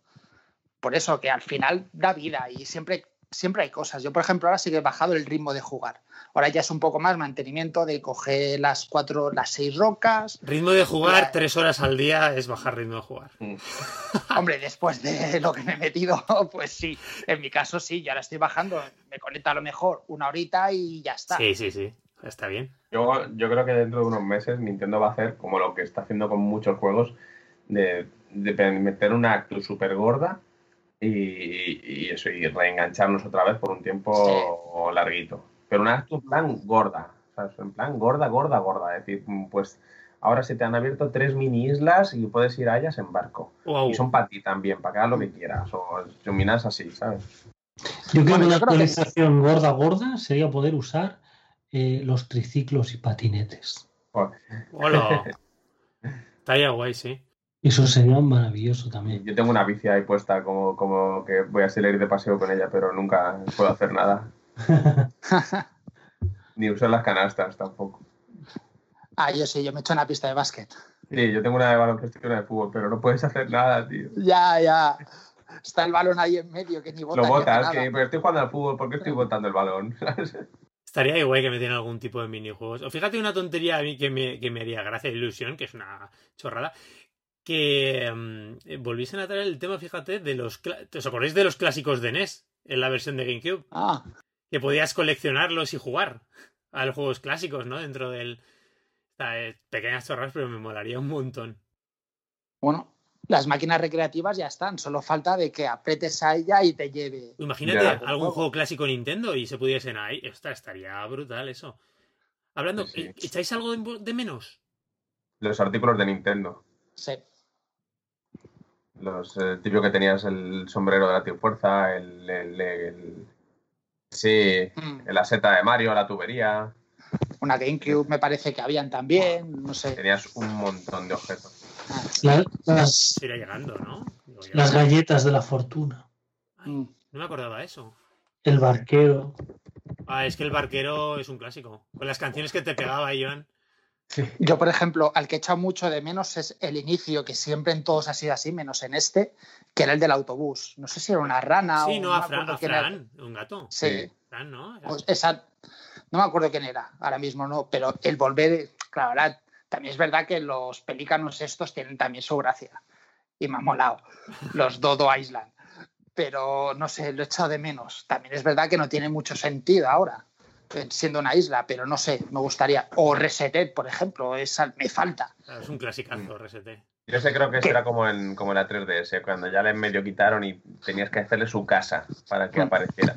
Por eso que al final da vida y siempre, siempre hay cosas. Yo, por ejemplo, ahora sí que he bajado el ritmo de jugar. Ahora ya es un poco más mantenimiento de coger las cuatro, las seis rocas. Ritmo de jugar tres horas al día es bajar ritmo de jugar. (laughs) Hombre, después de lo que me he metido, (laughs) pues sí. En mi caso sí, yo ahora estoy bajando. Me conecta a lo mejor una horita y ya está. Sí, sí, sí. Está bien. Yo, yo creo que dentro de unos meses Nintendo va a hacer como lo que está haciendo con muchos juegos, de, meter una actu súper gorda y, y eso, y reengancharnos otra vez por un tiempo larguito. Pero una en plan gorda, ¿sabes? En plan gorda, gorda, gorda. Es decir, mm, pues ahora se te han abierto tres mini islas y puedes ir a ellas en barco. Wow. Y son para ti también, para que hagas lo que quieras, o dominas así, ¿sabes? Yo creo Bueno, que una creo que actualización gorda, gorda sería poder usar eh, los triciclos y patinetes. Hola. (laughs) Estaría guay, sí. Eso sería maravilloso también. Yo tengo una bici ahí puesta como, como que voy a salir de paseo con ella, pero nunca puedo hacer nada. (laughs) Ni usar las canastas tampoco. Ah, yo sí, yo me echo en la pista de básquet. Sí, yo tengo una de baloncesto y una de fútbol, pero no puedes hacer nada, tío. Ya, ya. Está el balón ahí en medio que ni bota. Lo botas, que pero estoy jugando al fútbol, ¿por qué estoy botando el balón? (laughs) Estaría guay que metieran algún tipo de minijuegos. O fíjate una tontería a mí que me, que me haría gracia e ilusión, que es una chorrada. Que mm, volviesen a traer el tema, fíjate, de los. ¿Os acordáis de los clásicos de NES en la versión de GameCube? Ah, Que podías coleccionarlos y jugar a los juegos clásicos, ¿no? Dentro del. Eh, pequeñas chorradas, pero me molaría un montón. bueno, las máquinas recreativas ya están. Solo falta de que apretes a ella y te lleve. Imagínate Ya. algún Juego. juego clásico Nintendo y se pudiesen ahí. Ostras, estaría brutal eso. Hablando, Sí, sí. ¿e- ¿echáis algo de menos? Los artículos de Nintendo. Sí. Los eh, típico que tenías el sombrero de la Tío Fuerza, el, el, el- Sí, Mm. la seta de Mario, la tubería. Una GameCube me parece que habían también. No sé. Tenías un montón de objetos. Ah, La- las, llegando, ¿no? Las galletas de la fortuna. mm. No me acordaba de eso. El barquero. Ah, es que el barquero es un clásico. Con las canciones que te pegaba, Iván. Yo, por ejemplo, al que he echado mucho de menos es el inicio, que siempre en todos ha sido así, menos en este, que era el del autobús. No sé si era una rana Sí, o no, a, me Fran, acuerdo a quién era. Un gato. Sí, Sí. Fran, ¿no? Era- pues esa, no me acuerdo quién era, ahora mismo no, pero el volver, claro, ahora también es verdad que los pelícanos estos tienen también su gracia. Y me ha molado, (laughs) los Dodo Island. Pero no sé, lo he echado de menos. También es verdad que no tiene mucho sentido ahora, siendo una isla, pero no sé, me gustaría. O Resetet, por ejemplo, esa me falta. Es un clasicazo, RST. Yo sé, creo que ¿Qué? será como en, como en la 3DS, cuando ya le medio quitaron y tenías que hacerle su casa para que Mm. apareciera.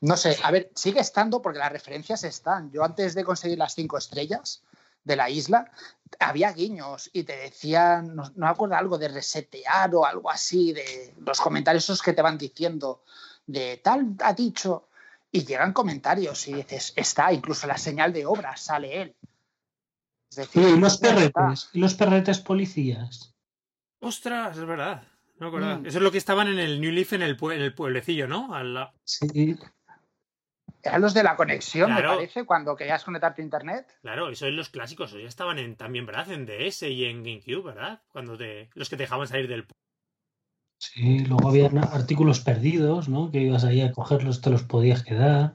No sé, a ver, sigue estando porque las referencias están. Yo antes de conseguir las cinco estrellas de la isla, había guiños y te decían, no, no me acuerdo, algo de resetear o algo así, de los comentarios esos que te van diciendo, de tal ha dicho, y llegan comentarios y dices, está, incluso la señal de obra sale él. Es decir, Y los perretes, y los perretes policías. Ostras, es verdad. No. Mm. Eso es lo que estaban en el New Leaf en el, pue- en el pueblecillo, ¿no? Al la- Sí, Eran los de la conexión, Claro. me parece, cuando querías conectarte a internet. Claro, eso en los clásicos. Ya estaban en, también, ¿verdad? En DS y en GameCube, ¿verdad? Cuando te, los que te dejaban salir del... sí, luego había artículos perdidos, ¿no? Que ibas ahí a cogerlos, te los podías quedar.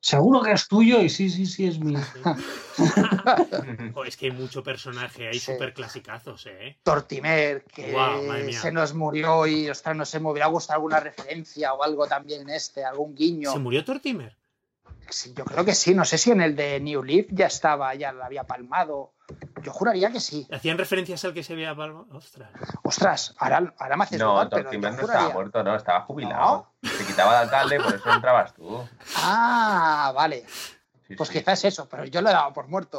Seguro que es tuyo y sí, sí, sí, es mío. (laughs) Es que hay mucho personaje ahí Sí. súper clasicazos, ¿eh? Tortimer, que se nos murió y, ostras, no sé, me hubiera gustado alguna referencia o algo también en este, algún guiño. ¿Se murió Tortimer? Yo creo que sí, no sé si en el de New Leaf ya estaba, ya lo había palmado. Yo juraría que sí. ¿Hacían referencias al que se veía palma? Ostras. Ostras, ahora, ahora me haces No, dudar, pero Tortimer yo no estaba muerto, no, estaba jubilado. Se quitaba de alcalde, por eso entrabas tú. Ah, vale. Sí, Pues sí. quizás eso, pero yo lo he dado por muerto.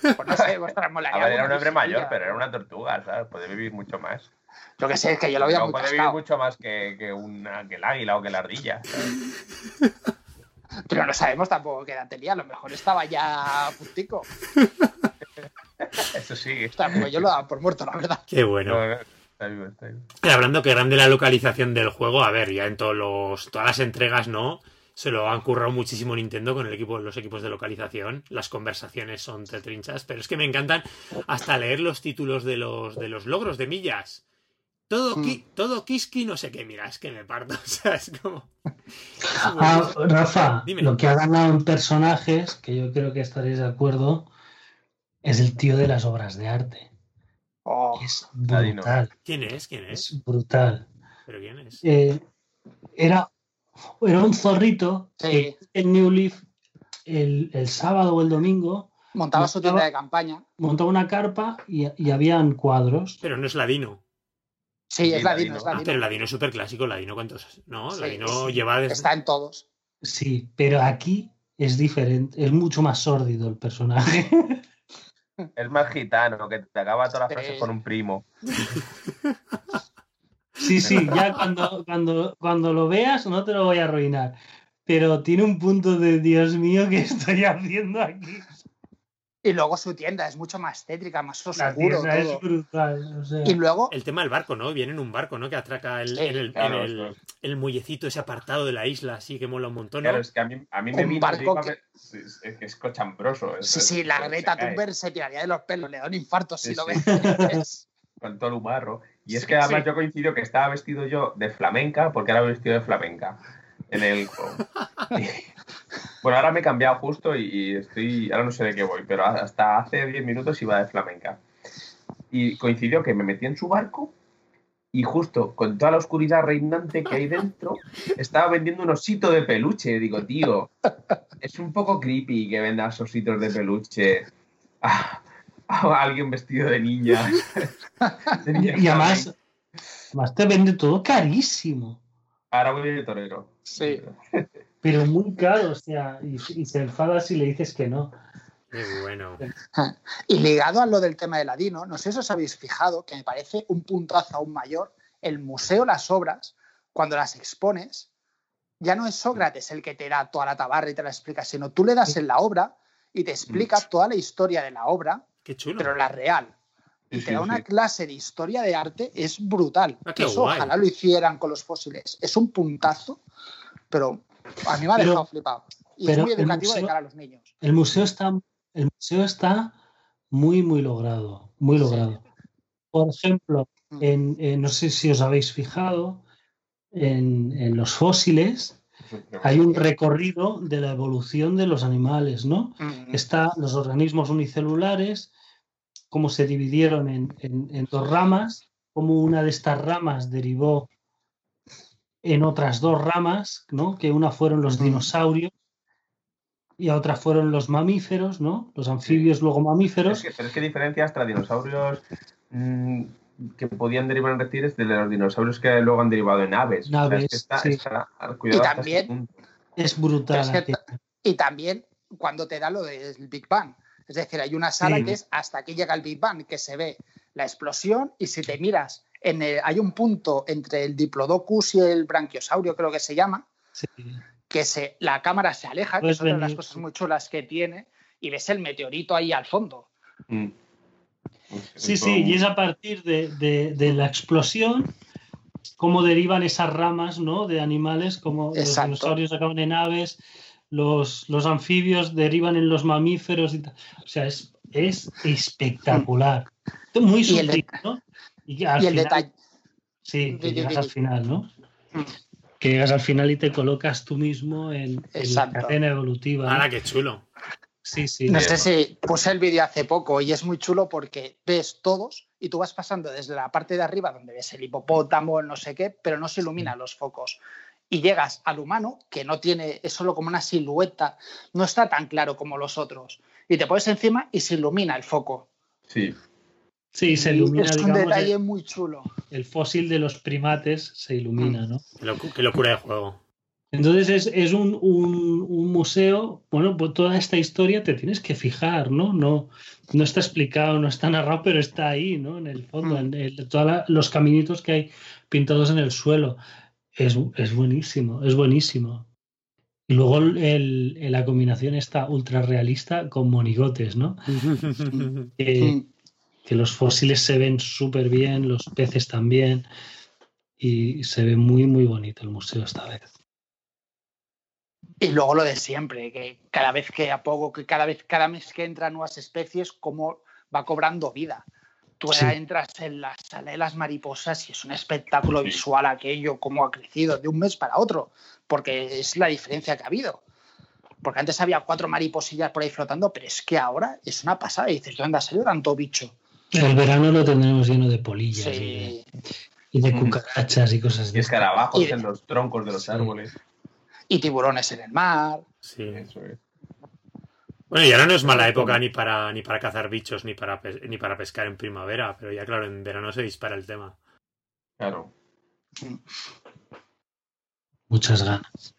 Pues no sé, molaría. A ver, era un hombre mayor, pero era una tortuga, ¿sabes? Puede vivir mucho más. Yo que sé, es que yo lo había No muy puede vivir mucho más que, que, una, que el águila o que la ardilla. ¿sabes? (laughs) Pero no sabemos tampoco qué edad tenía. A lo mejor estaba ya puntico. Eso sí. Ostras, pues yo lo he dado por muerto, la verdad. Qué bueno. No, no, Hablando que grande la localización del juego, a ver, ya en todos los, todas las entregas, ¿no? Se lo han currado muchísimo Nintendo con el equipo, los equipos de localización. Las conversaciones son tetrinchas, pero es que me encantan hasta leer los títulos de los, de los logros de millas. Todo, ki- todo Kiski, no sé qué, mira, es que me parto. (laughs) O sea, es como. Ah, Rafa, Dime. lo que ha ganado en personajes, que yo creo que estaréis de acuerdo, es el tío de las obras de arte. Oh, Es brutal, ¿Quién es? ¿Quién es? es brutal. ¿Pero quién es? Eh, era, era un zorrito Sí. que en New Leaf el, el sábado o el domingo montaba su tienda de campaña. montaba una carpa y, y habían cuadros. Pero no es Ladino. Sí, Sí, es Ladino, es Ladino. Ah, Ladino. pero Ladino es súper clásico. Ladino, ¿cuántos? No, Sí, Ladino es- lleva desde. Está en todos. Sí, pero aquí es diferente, es mucho más sórdido el personaje. Es más gitano, que te acaba todas las Sí. frases con un primo. Sí, sí, ya cuando, cuando, cuando lo veas no te lo voy a arruinar. Pero tiene un punto de Dios mío que estoy haciendo aquí. Y luego su tienda es mucho más tétrica, más oscuro tienda todo. es brutal. o sea, Y luego, El tema del barco, ¿no? Viene en un barco, ¿no? Que atraca el, Sí, en, el, claro, en el- claro. el muellecito, ese apartado de la isla, así que mola un montón, ¿no? Claro, es que a mí, a mí me Un barco que- es, es- es cochambroso. es- sí, es- sí, la Greta Thunberg se tiraría de los pelos, le da un infarto si Sí, lo sí. ves. (laughs) Con todo el humarro. Y es que además sí. yo coincido que estaba vestido yo de flamenca, porque voy vestido de flamenca. En el. (laughs) bueno, ahora me he cambiado justo y, y estoy. Ahora no sé de qué voy, pero hasta hace 10 minutos iba de flamenca. Y coincidió que me metí en su barco y justo con toda la oscuridad reinante que hay dentro, estaba vendiendo un osito de peluche. Digo, tío, es un poco creepy que vendas ositos de peluche a, a alguien vestido de niña. (laughs) De niña y además, además te vende todo carísimo. Ahora voy de torero. Sí. (laughs) Pero muy caro, o sea, y, y se enfada si le dices que no. Qué bueno. Y ligado a lo del tema de Ladino, no sé si os habéis fijado que me parece un puntazo aún mayor. El museo, las obras, cuando las expones, ya no es Sócrates el que te da toda la tabarra y te la explica, sino tú le das en la obra y te explica Mm. toda la historia de la obra, Qué chulo. pero la real. Y Sí, te da sí, una sí. clase de historia de arte, es brutal. Ah, Eso guay. ojalá lo hicieran con los fósiles. Es un puntazo, pero a mí me ha Pero- dejado flipado. Y es muy el educativo de museo- cara a los niños. El museo está, el museo está muy, muy logrado, muy Sí. logrado. Por ejemplo, Mm. en, en- no sé si os habéis fijado, en, en los fósiles hay un recorrido de la evolución de los animales, ¿no? Mm. Está los organismos unicelulares, cómo se dividieron en, en- en dos ramas, cómo una de estas ramas derivó en otras dos ramas, ¿no? Que una fueron los dinosaurios y a otra fueron los mamíferos, ¿no? Los anfibios, luego mamíferos. Es que, pero es que diferencia hasta dinosaurios mm, que podían derivar en reptiles de los dinosaurios que luego han derivado en aves. O sea, es Naves, que está, sí. está- cuidado Y también- este. Es brutal. Es que. Y también cuando te da lo del Big Bang. Es decir, hay una sala Sí. que es hasta aquí llega el Big Bang, que se ve la explosión y si te miras, en el- hay un punto entre el Diplodocus y el Branquiosaurio, creo que se llama, Sí. que se, la cámara se aleja, que Puedes es otra de las cosas muy chulas que tiene, y ves el meteorito ahí al fondo. Mm. Sí, sí, y es a partir de, de- de la explosión cómo derivan esas ramas ¿no? de animales, como los dinosaurios acaban en aves, los, los anfibios derivan en los mamíferos. Y tal. O sea, es, es espectacular. Muy el sutil, ¿no? Y, que al Y el final- detalle. Sí, que llegas al final, ¿no? Mm. Que llegas al final y te colocas tú mismo en, en la cadena evolutiva. ¿no? Ahora qué chulo. Sí, sí. No sé si puse el vídeo hace poco y es muy chulo porque ves todos y tú vas pasando desde la parte de arriba donde ves el hipopótamo, el no sé qué, pero no se iluminan los focos. Y llegas al humano que no tiene, es solo como una silueta, no está tan claro como los otros. Y te pones encima y se ilumina el foco. Sí, Sí, se ilumina, es un digamos, detalle el, muy chulo. el fósil de los primates se ilumina, ¿no? Qué, locu- qué locura de juego. Entonces es, es un, un- un museo, bueno, pues toda esta historia te tienes que fijar, ¿no? No, no está explicado, no está narrado, pero está ahí, ¿no? En el fondo, Mm. en el- todos los caminitos que hay pintados en el suelo. Es, es buenísimo, es buenísimo. Y luego el, el- la combinación está ultra realista con monigotes, ¿no? (laughs) Que, Mm. Que los fósiles se ven súper bien, los peces también, y se ve muy, muy bonito el museo esta vez. Y luego lo de siempre, que cada vez que a poco, que cada vez, cada mes que entran nuevas especies, cómo va cobrando vida. Tú Sí. entras en la sala de las mariposas y es un espectáculo Sí. visual aquello, cómo ha crecido de un mes para otro, porque es la diferencia que ha habido. Porque antes había cuatro mariposillas por ahí flotando, pero es que ahora es una pasada. Y dices, ¿de dónde ha salido tanto bicho? El verano lo tendremos lleno de polillas y, de, y de Mm. cucarachas y cosas y de escarabajos Y- en los troncos de los Sí. árboles. Y tiburones en el mar. Sí. Eso es. Bueno, y ahora no es mala época ni para, ni para cazar bichos ni para, ni para pescar en primavera, pero ya claro, en verano se dispara el tema. Claro. muchas ganas.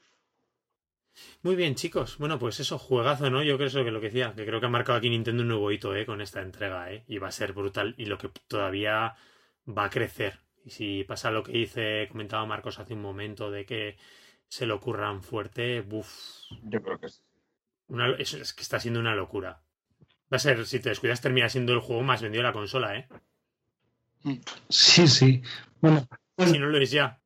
Muy bien, chicos. Bueno, pues eso, juegazo, ¿no? Yo creo eso que lo que decía, que creo que ha marcado aquí Nintendo un nuevo hito, ¿eh? Con esta entrega, ¿eh? Y va a ser brutal. Y lo que todavía va a crecer. Y si pasa lo que dice, comentaba Marcos hace un momento, de que se lo ocurran fuerte, buf. Yo creo que sí. Una, es, es que está siendo una locura. Va a ser, si te descuidas, termina siendo el juego más vendido de la consola, ¿eh? Sí, sí. Bueno, Si no lo es ya.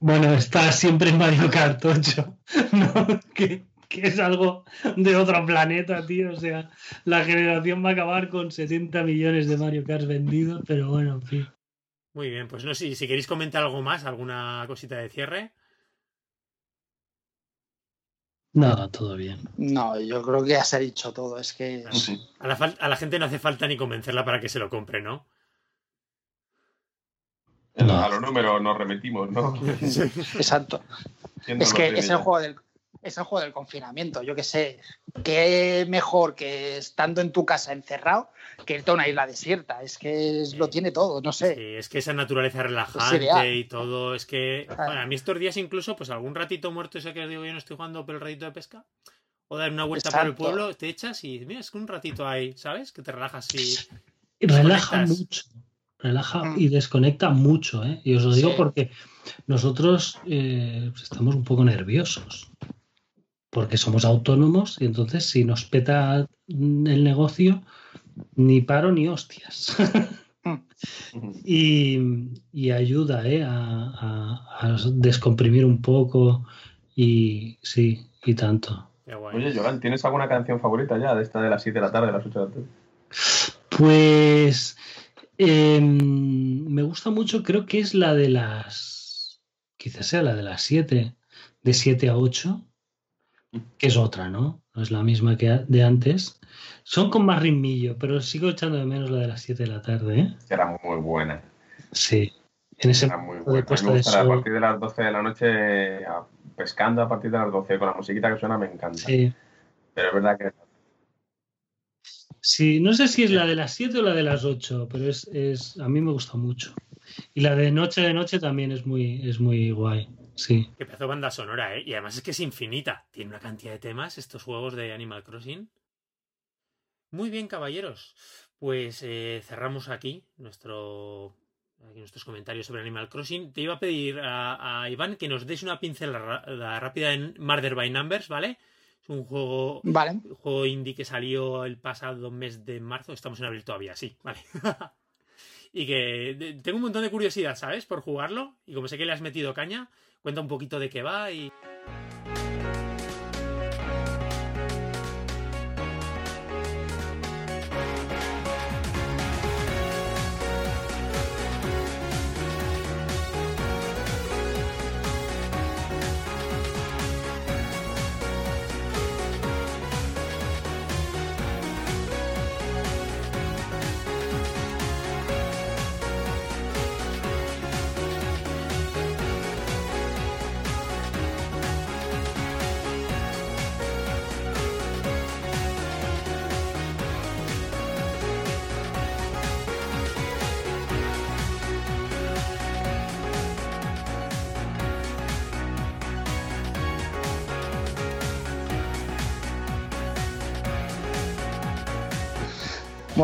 Bueno, está siempre en Mario Kart 8, (laughs) ¿no? Que, que es algo de otro planeta, tío. O sea, la generación va a acabar con 70 millones de Mario Kart vendidos, pero bueno, en fin. Muy bien, pues no sé si, si queréis comentar algo más, alguna cosita de cierre. No, todo bien. No, yo creo que ya se ha dicho todo. Es que Sí. A la, fal- a la gente no hace falta ni convencerla para que se lo compre, ¿no? No. A los números nos remitimos, ¿no? (laughs) (laughs) exacto. Siendo Es que es el juego del es el juego del confinamiento, yo qué sé. Qué mejor que estando en tu casa encerrado que irte a una isla desierta. Es que es- lo tiene todo, no sé. Sí, es que esa naturaleza relajante y todo, es que... Claro. Bueno, a mí estos días incluso, pues algún ratito muerto ese que os digo yo no estoy jugando por el ratito de pesca, o dar una vuelta por el pueblo, te echas y mira, es que un ratito ahí, ¿sabes? Que te relajas y... Y relaja mucho. Relaja Mm. y desconecta mucho, ¿eh? Y os lo digo Sí. porque nosotros eh, estamos un poco nerviosos. Porque somos autónomos y entonces si nos peta el negocio, ni paro ni hostias. Ujú. (laughs) y, y ayuda ¿eh? a, a- a descomprimir un poco y sí, y tanto. Oye, Jolan, ¿tienes alguna canción favorita ya de esta de las 7 de la tarde, de las 8 de la tarde? Pues em, me gusta mucho, creo que es la de las, quizás sea la de las 7, de 7 a 8, que es otra, ¿no? No es la misma que de antes. Son con más ritmillo, pero sigo echando de menos la de las 7 de la tarde, ¿eh? Que era muy buena. Sí. En ese Era muy buena. de A me de partir de las 12 de la noche, pescando a partir de las 12, con la musiquita que suena me encanta. Sí. Pero es verdad que Sí, no sé si es la de las 7 o la de las 8, pero es, es a mí me gusta mucho. Y la de noche de noche también es muy, es muy guay. Sí. Que pedazo banda sonora, ¿eh? Y además es que es infinita. Tiene una cantidad de temas estos juegos de Animal Crossing. Muy bien, caballeros. Pues eh, cerramos aquí nuestro aquí nuestros comentarios sobre Animal Crossing. Te iba a pedir a, a Iván que nos des una pincelada rápida en Murder by Numbers, ¿vale? Es un juego, Vale. un juego indie que salió el pasado mes de marzo. Estamos en abril todavía, sí, vale. (laughs) y que tengo un montón de curiosidad, ¿sabes? Por jugarlo. Y como sé que le has metido caña, cuenta un poquito de qué va y.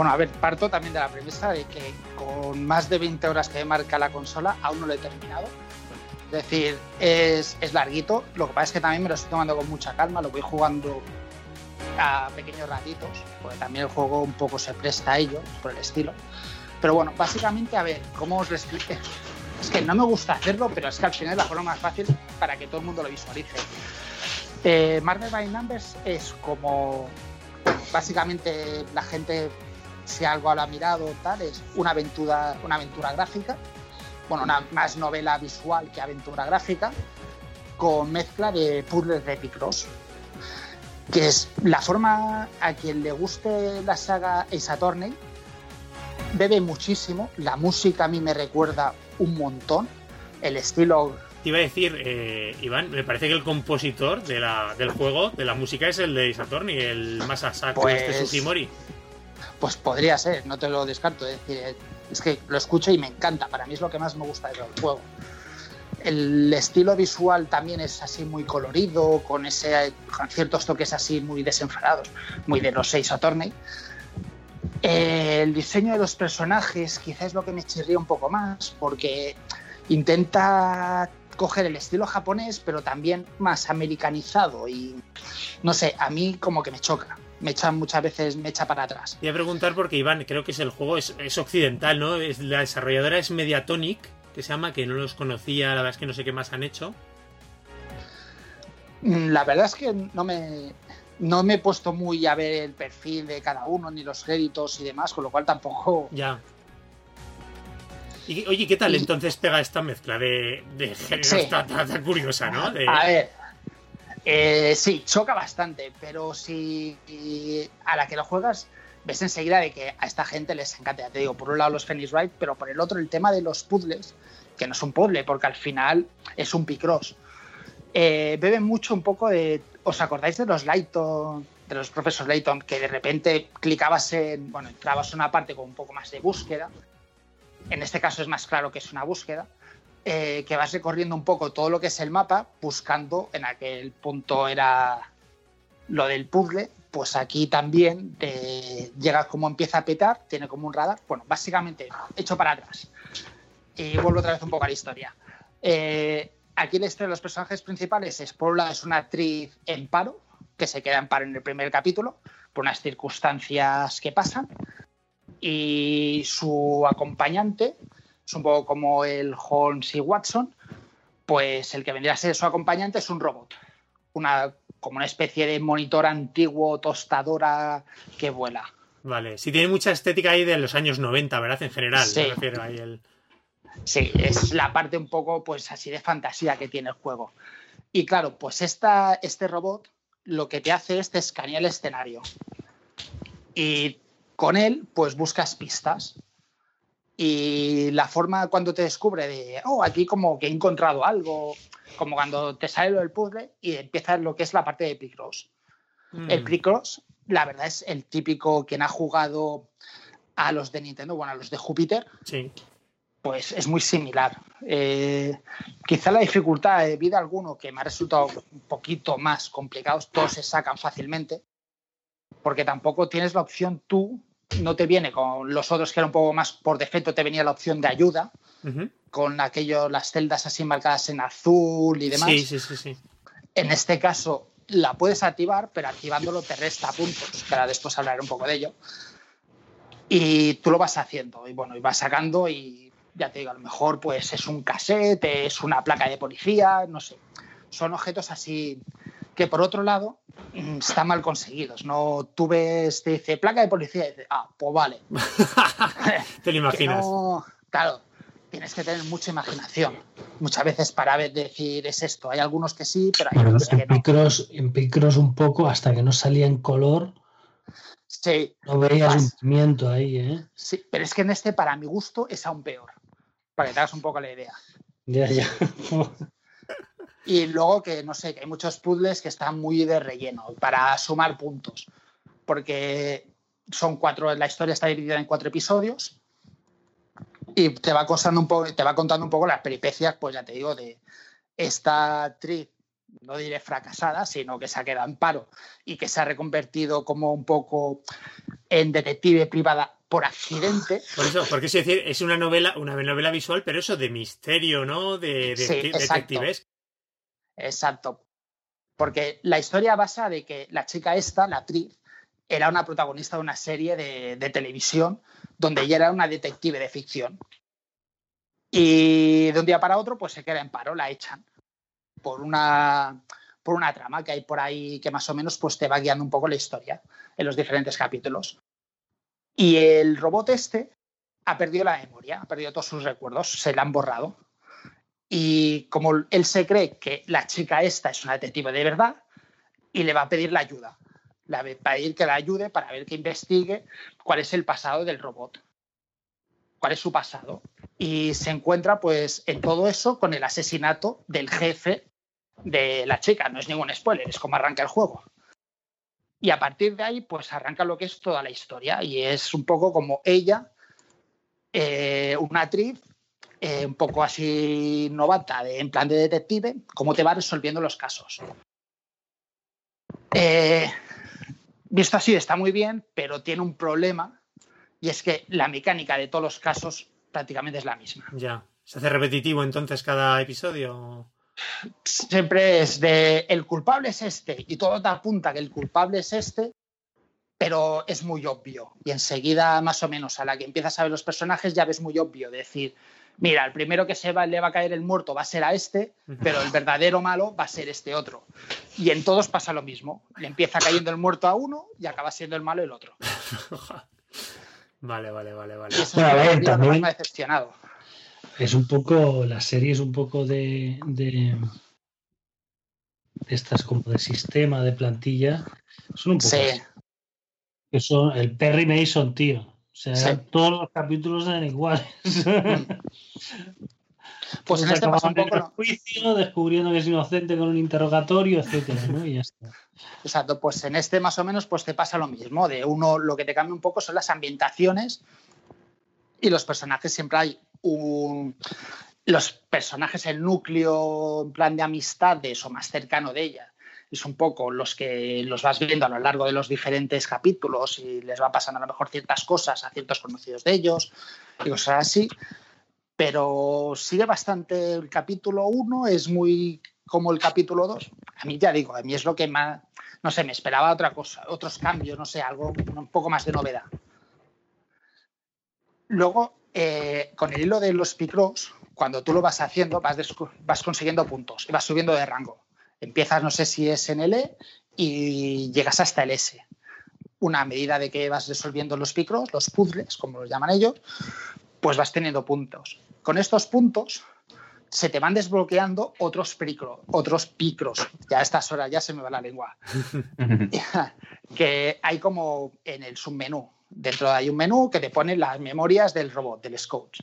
Bueno, a ver, parto también de la premisa de que con más de 20 horas que marca la consola, aún no lo he terminado. Es decir, es, es larguito. Lo que pasa es que también me lo estoy tomando con mucha calma, lo voy jugando a pequeños ratitos, porque también el juego un poco se presta a ello, por el estilo. Pero bueno, básicamente, a ver, ¿cómo os lo expliqué? Es que no me gusta hacerlo, pero es que al final es la forma más fácil para que todo el mundo lo visualice. Eh, Marvel by Numbers es como básicamente la gente si algo lo ha mirado tal es una aventura una aventura gráfica bueno una más novela visual que aventura gráfica con mezcla de puzzles de Picross que es la forma a quien le guste la saga Ace Attorney bebe muchísimo la música a mí me recuerda un montón el estilo Te iba a decir, eh, Iván, me parece que el compositor de la, del juego, de la música, es el de Saturn y el Masasaku Pues- este Sugimori. Pues podría ser, no te lo descarto. Es que lo escucho y me encanta. Para mí es lo que más me gusta del juego. El estilo visual también es así muy colorido, con, ese, con ciertos toques así muy desenfadados, muy de los seis Attorney. Eh, el diseño de los personajes quizás es lo que me chirría un poco más, porque intenta coger el estilo japonés, pero también más americanizado. Y no sé, a mí como que me choca. Me echa muchas veces, me echa para atrás. Iba a preguntar porque, Iván, creo que es el juego, es, es occidental, ¿no? Es, la desarrolladora es Mediatonic, que se llama, que no los conocía, la verdad es que no sé qué más han hecho. Mm, La verdad es que no me, no me he puesto muy a ver el perfil de cada uno, ni los créditos y demás, con lo cual tampoco. Ya. Y, oye, ¿qué tal entonces pega esta mezcla de, de géneros Sí. tan, tan- tan curiosa, ¿no? De- A ver. Eh, sí, choca bastante, pero si a la que lo juegas, ves enseguida de que a esta gente les encanta. Te digo, por un lado los Phoenix Wright, pero por el otro el tema de los puzzles, que no es un puzzle, porque al final es un picross. Eh, beben mucho un poco de. ¿Os acordáis de los Layton, de los profesores Layton, que de repente clicabas en. Bueno, entrabas en una parte con un poco más de búsqueda. En este caso es más claro que es una búsqueda. Eh, que vas recorriendo un poco todo lo que es el mapa, buscando en aquel punto era lo del puzzle. Pues aquí también te llega como empieza a petar, tiene como un radar. Bueno, básicamente hecho para atrás. Y vuelvo otra vez un poco a la historia. Eh, aquí la historia de los personajes principales es, lado, es una actriz en paro, que se queda en paro en el primer capítulo, por unas circunstancias que pasan. Y su acompañante, es un poco como el Holmes y Watson, pues el que vendría a ser su acompañante es un robot. Una, como una especie de monitor antiguo, tostadora que vuela. Vale, sí tiene mucha estética ahí de los años 90, ¿verdad? En general, Sí. me refiero ahí el... Sí, es la parte un poco, pues así de fantasía que tiene el juego. Y claro, pues esta, este robot lo que te hace es te escanea el escenario. Y con él, pues buscas pistas. Y la forma cuando te descubre de, oh, aquí como que he encontrado algo, como cuando te sale lo del puzzle y empieza lo que es la parte de Picross. El Mm. Picross, la verdad es el típico quien ha jugado a los de Nintendo, bueno, a los de Júpiter, Sí. pues es muy similar. Eh, quizá la dificultad de vida alguno que me ha resultado un poquito más complicados, todos se sacan fácilmente, porque tampoco tienes la opción tú, no te viene con los otros que era un poco más por defecto, te venía la opción de ayuda, con aquello, las celdas así marcadas en azul y demás. Sí, sí, sí, sí. En este caso, la puedes activar, pero activándolo te resta puntos, que ahora después hablaré un poco de ello. Y tú lo vas haciendo, y bueno, y vas sacando, y ya te digo, a lo mejor pues es un cassette, es una placa de policía, no sé. Son objetos así que por otro lado mm, están mal conseguidos. No tú ves, te dice placa de policía y dices, ah, pues vale. (laughs) te lo imaginas. No, claro, tienes que tener mucha imaginación. Muchas veces para decir es esto. Hay algunos que sí, pero hay Bueno, otros que en, no. En Picross un poco, hasta que no salía en color, Sí, no veías un pimiento ahí, ¿eh? sí, pero es que en este, para mi gusto, es aún peor. Para que te hagas un poco la idea. Ya, ya. (laughs) Y luego que, no sé, que hay muchos puzzles que están muy de relleno para sumar puntos. Porque son cuatro, la historia está dividida en cuatro episodios y te va, contando un poco, te va contando un poco las peripecias, pues ya te digo, de esta actriz, no diré fracasada, sino que se ha quedado en paro y que se ha reconvertido como un poco en detective privada por accidente. (sighs) Por eso, porque es decir, es una novela, una novela visual, pero eso de misterio, ¿no? De, de- Sí, de- exacto. detectives. Exacto. Porque la historia basa de que la chica esta, la actriz, era una protagonista de una serie de, televisión donde ella era una detective de ficción. Y de un día para otro, pues se queda en paro, la echan por una, por una trama que hay por ahí que más o menos pues, te va guiando un poco la historia en los diferentes capítulos. Y el robot este ha perdido la memoria, ha perdido todos sus recuerdos, se le han borrado. Y como él se cree que la chica esta es una detective de verdad, y le va a pedir la ayuda. Le va a pedir que la ayude para ver que investigue cuál es el pasado del robot. Cuál es su pasado. Y se encuentra, pues, en todo eso con el asesinato del jefe de la chica. No es ningún spoiler, es como arranca el juego. Y a partir de ahí, pues arranca lo que es toda la historia. Y es un poco como ella, eh, una actriz eh, un poco así novata, de, en plan de detective, cómo te va resolviendo los casos. Eh, visto así está muy bien, pero tiene un problema y es que la mecánica de todos los casos prácticamente es la misma. Ya. ¿Se hace repetitivo entonces cada episodio? Siempre es de el culpable es este y todo te apunta que el culpable es este, pero es muy obvio. Y enseguida, más o menos, a la que empiezas a ver los personajes, ya ves muy obvio decir, mira, el primero que se va, le va a caer el muerto va a ser a este, pero el verdadero malo va a ser este otro. Y en todos pasa lo mismo. Le empieza cayendo el muerto a uno y acaba siendo el malo el otro. (laughs) vale, vale, vale, vale. Y eso Bueno, a es ver, lo que más también- me ha decepcionado. Es un poco, la serie es un poco de, de, de estas como de sistema, de plantilla. Son un poco Sí, son el Perry Mason, tío. Sea, Sí. todos los capítulos eran iguales. (laughs) pues en este pasa un poco juicio, descubriendo que es inocente con un interrogatorio, etcétera, ¿no? Y ya está. Exacto, pues en este más o menos pues te pasa lo mismo. De uno, lo que te cambia un poco son las ambientaciones y los personajes. Siempre hay un. Los personajes, el núcleo en plan de amistades o más cercano de ella, es un poco los que los vas viendo a lo largo de los diferentes capítulos y les va pasando a lo mejor ciertas cosas a ciertos conocidos de ellos y cosas así. Pero sigue bastante el capítulo 1, es muy como el capítulo 2. A mí ya digo, a mí es lo que más, no sé, me esperaba otra cosa, otros cambios, no sé, algo un poco más de novedad. Luego, eh, con el hilo de los picros, cuando tú lo vas haciendo, vas, vas consiguiendo puntos y vas subiendo de rango. Empiezas, no sé si es en el E y llegas hasta el S. Una medida de que vas resolviendo los picros, los puzzles, como los llaman ellos, pues vas teniendo puntos. Con estos puntos se te van desbloqueando otros, picro- otros picros. Ya a estas horas ya se me va la lengua. (laughs) que hay como en el submenú. Dentro hay un menú que te pone las memorias del robot, del Scouts.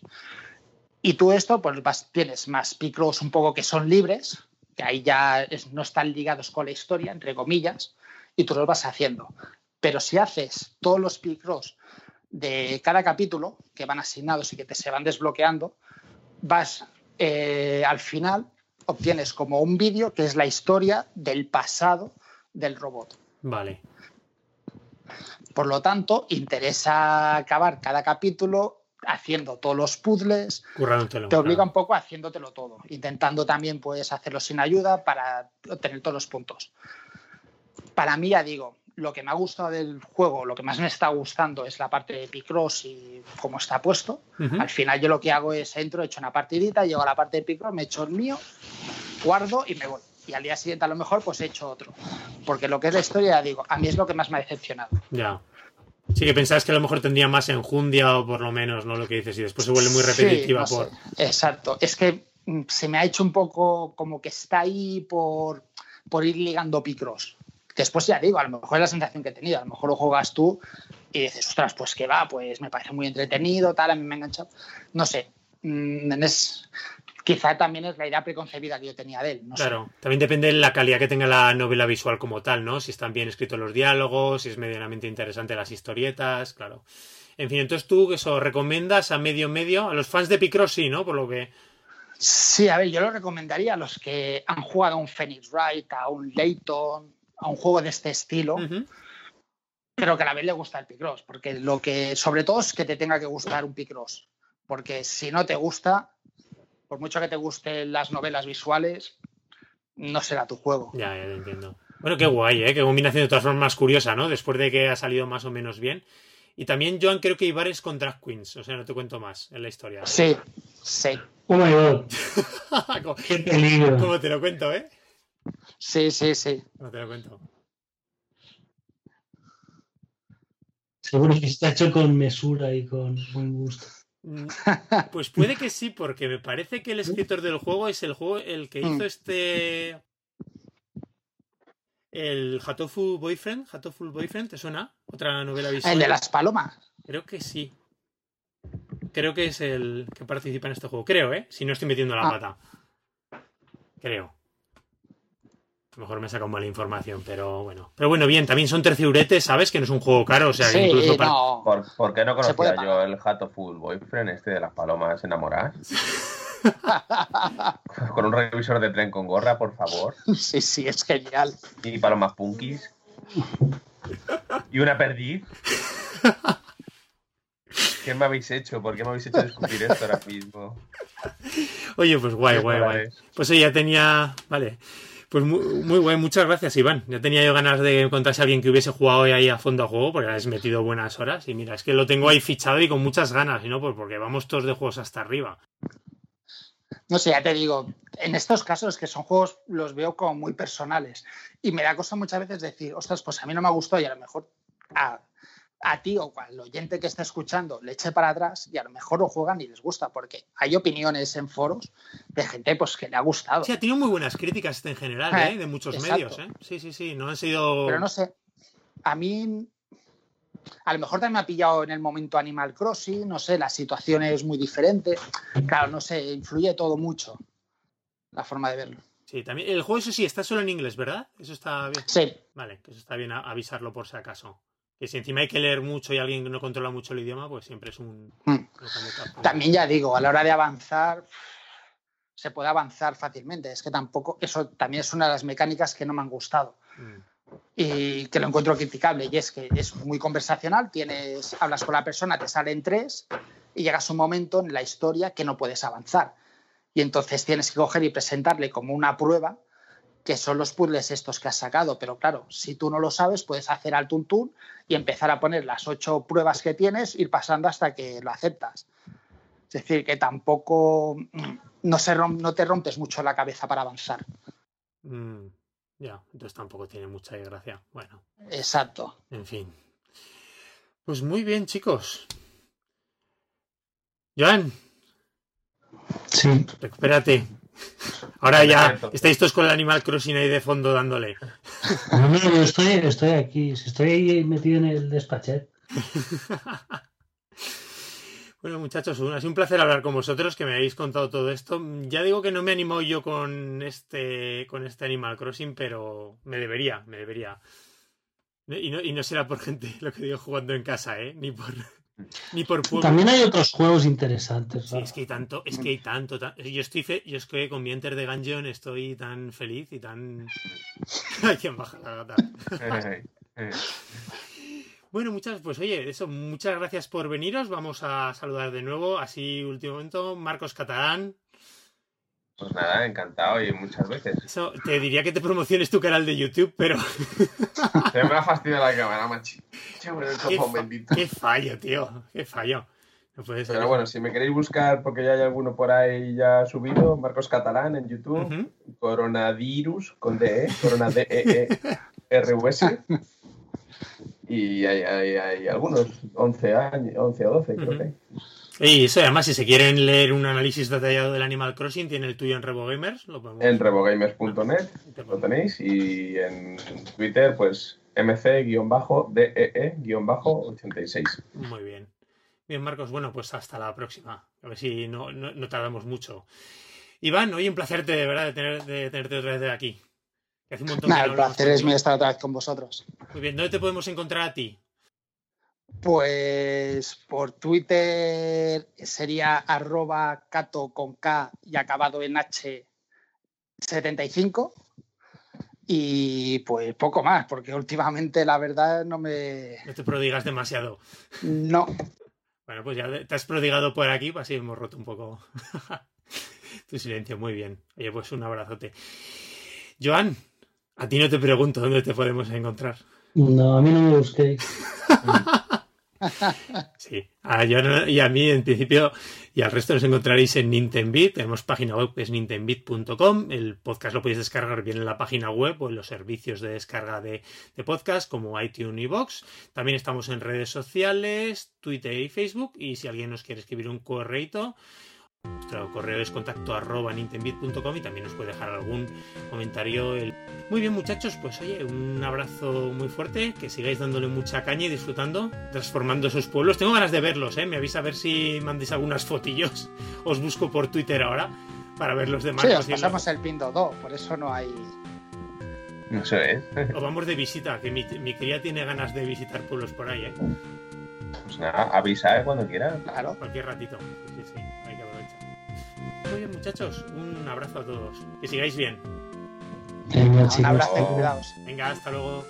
Y tú esto, pues vas- tienes más picros un poco que son libres, que ahí ya es- no están ligados con la historia, entre comillas, y tú los vas haciendo. Pero si haces todos los picros de cada capítulo, que van asignados y que te se van desbloqueando, vas eh, al final, obtienes como un vídeo que es la historia del pasado del robot. Vale. Por lo tanto, interesa acabar cada capítulo haciendo todos los puzzles, Currándotelo. te obliga claro. un poco haciéndotelo todo, intentando también pues hacerlo sin ayuda para obtener todos los puntos. para mí, ya digo, lo que me ha gustado del juego, lo que más me está gustando es la parte de Picross y cómo está puesto. Ujú. Al final yo lo que hago es entro, echo una partidita, llego a la parte de Picross, me echo el mío, guardo y me voy. Y al día siguiente a lo mejor pues he hecho otro. Porque lo que es la historia, ya digo, a mí es lo que más me ha decepcionado. Ya. Sí que pensabas que a lo mejor tendría más enjundia o por lo menos, ¿no? Lo que dices, y después se vuelve muy Sí, repetitiva no por. sé. Exacto. Es que mm, se me ha hecho un poco como que está ahí por, por ir ligando Picross. Después ya digo, a lo mejor es la sensación que he tenido. A lo mejor lo juegas tú y dices, ostras, pues que va, pues me parece muy entretenido, tal, a mí me ha enganchado. No sé. mm, Es, quizá también es la idea preconcebida que yo tenía de él. No sé. Claro, también depende de la calidad que tenga la novela visual como tal, ¿no? Si están bien escritos los diálogos, si es medianamente interesante las historietas, claro. En fin, entonces tú eso recomiendas a medio medio, a los fans de Picross sí, ¿no? Por lo que. Sí, a ver, yo lo recomendaría a los que han jugado a un Phoenix Wright, a un Layton, a un juego de este estilo, pero que a la vez le gusta el Picross, porque lo que, sobre todo, es que te tenga que gustar un Picross, porque si no te gusta, por mucho que te gusten las novelas visuales, no será tu juego. Ya, ya te entiendo. Bueno, qué guay, ¿eh? Qué combinación de todas formas más curiosa, ¿no? Después de que ha salido más o menos bien. Y también, Joan, creo que hay bares con drag queens, o sea, no te cuento más en la historia. Sí, sí, Oh my god, (laughs) ¿Cómo- qué peligro. ¿Cómo te lo cuento, eh? sí, sí, sí. ¿Cómo te lo cuento? Seguro que está hecho con mesura y con buen gusto. (laughs) Pues puede que sí, porque me parece que el escritor del juego es el juego el que hizo Mm. este. El Hatofu Boyfriend. Hatofu Boyfriend, ¿te suena? Otra novela visual. El de las palomas. Creo que sí. Creo que es el que participa en este juego. Creo, ¿eh? Si no estoy metiendo la Ah. pata. Creo. A lo mejor me saca mala información, pero bueno. Pero bueno, bien, también son terciuretes, ¿sabes? Que no es un juego caro, o sea, que Sí, incluso para... no. ¿Por, por qué no conocía yo el Hato Full Boyfriend este de las palomas enamoradas? (laughs) (laughs) con un revisor de tren con gorra, por favor. Sí, sí, es genial. Y palomas punkis. Y una perdiz. ¿Qué me habéis hecho? ¿Por qué me habéis hecho descubrir esto ahora mismo? Oye, pues guay, guay, guay. Pues oye, ya tenía. Vale. Pues muy, muy muchas gracias, Iván. Ya tenía yo ganas de encontrarse a alguien que hubiese jugado ahí a fondo a juego, porque has metido buenas horas. Y mira, es que lo tengo ahí fichado y con muchas ganas, y no, pues porque vamos todos de juegos hasta arriba. No sé, ya te digo, en estos casos que son juegos, los veo como muy personales. Y me da cosa muchas veces decir, ostras, pues a mí no me gustó y a lo mejor a ti o al oyente que está escuchando le eche para atrás y a lo mejor lo juegan y les gusta, porque hay opiniones en foros de gente pues que le ha gustado. Sí, ha tenido muy buenas críticas en general, Eh, ¿eh? De muchos exacto. medios, ¿eh? Sí, sí, sí. No han sido. Pero no sé, a mí a lo mejor también me ha pillado en el momento Animal Crossing, no sé, la situación es muy diferente. Claro, no sé, influye todo mucho la forma de verlo. Sí, también. El juego, eso sí, está solo en inglés, ¿verdad? Eso está bien. Sí, Vale, que eso está bien avisarlo por si acaso. Que si encima hay que leer mucho y alguien que no controla mucho el idioma, pues siempre es un. Mm. un handicap. También ya digo, a la hora de avanzar, se puede avanzar fácilmente. Es que tampoco, eso también es una de las mecánicas que no me han gustado Mm. y que lo encuentro criticable. Y es que es muy conversacional, tienes, hablas con la persona, te salen tres y llegas a un momento en la historia que no puedes avanzar. Y entonces tienes que coger y presentarle como una prueba que son los puzzles estos que has sacado. Pero claro, si tú no lo sabes, puedes hacer al tuntún y empezar a poner las ocho pruebas que tienes, ir pasando hasta que lo aceptas. Es decir, que tampoco mm, no, se rom- no te rompes mucho la cabeza para avanzar. Mm, Ya, entonces tampoco tiene mucha gracia. Bueno, Exacto. en fin. Pues muy bien, chicos. Joan, Sí. recupérate. Ahora ya estáis todos con el Animal Crossing ahí de fondo dándole. No, no, yo estoy, estoy aquí. Estoy ahí metido en el despachet. (laughs) Bueno, muchachos, ha sido un placer hablar con vosotros, que me habéis contado todo esto. Ya digo que no me he animado yo con este, con este Animal Crossing, pero me debería, me debería. Y no, y no será por gente, (laughs) lo que digo, jugando en casa, ¿eh? Ni por, ni por pueblo. También hay otros juegos interesantes. Es que hay tanto, es que hay tanto, tan- yo estoy fe- yo es que con mi Enter de Gungeon estoy tan feliz y tan (laughs) hay quien baja la gata. (laughs) Bueno, muchas, pues oye, eso, muchas gracias por veniros. Vamos a saludar de nuevo, así último momento, Marcos Catalán. Pues nada, encantado y muchas veces. Eso, te diría que te promociones tu canal de YouTube, pero. (laughs) Se me ha fastidiado la cámara, machi. Qué, fa qué fallo, tío. Qué fallo. No puede ser. Pero bueno, si me queréis buscar, porque ya hay alguno por ahí ya subido, Marcos Catalán en YouTube, uh -huh. Coronavirus con DE, Corona D E E R U S. (laughs) Y hay, hay, hay, algunos, 11 años, 11 o 12, creo uh -huh. que. Y eso, además, si se quieren leer un análisis detallado del Animal Crossing, tiene el tuyo en RevoGamers. Lo podemos... En revogamers.net lo tenéis y en Twitter, pues mc-dee-86. Muy bien. Bien, Marcos, bueno, pues hasta la próxima. A ver si no, no, no tardamos mucho. Iván, hoy un placer de verdad de, tener, de tenerte otra vez de aquí. Hace un montón nah, el placer es mío estar otra vez con vosotros. Muy bien, ¿dónde te podemos encontrar a ti? Pues por Twitter sería arroba cato con K y acabado en H 75. Y pues poco más, porque últimamente la verdad no me. No te prodigas demasiado. No. Bueno, pues ya te has prodigado por aquí, pues así hemos roto un poco (laughs) tu silencio. Muy bien. Oye, pues un abrazote. Joan, a ti no te pregunto dónde te podemos encontrar. No, a mí no me busquéis. (laughs) (laughs) Sí, a Joan y a mí en principio y al resto nos encontraréis en Nintendbit, tenemos página web que es nintendbit.com, el podcast lo podéis descargar bien en la página web o en los servicios de descarga de, de podcast como iTunes y Vox. También estamos en redes sociales, Twitter y Facebook y si alguien nos quiere escribir un correito nuestro correo es contacto arroba nintendbit.com y también nos puede dejar algún comentario. Muy bien muchachos, pues oye, un abrazo muy fuerte, que sigáis dándole mucha caña y disfrutando, transformando esos pueblos. Tengo ganas de verlos, ¿eh? Me avisa a ver si mandéis algunas fotillos. (laughs) Os busco por Twitter ahora para ver los demás. Sí, os pasamos el Pindo 2, por eso no hay... No sé, ¿eh? (laughs) O vamos de visita, que mi, mi cría tiene ganas de visitar pueblos por ahí, ¿eh? Pues nada, avisa ¿eh? cuando quiera. Claro. Cualquier ratito. Sí, sí. Muy bien, muchachos. Un abrazo a todos. Que sigáis bien. Venga, Un abrazo y cuidados. Venga, hasta luego.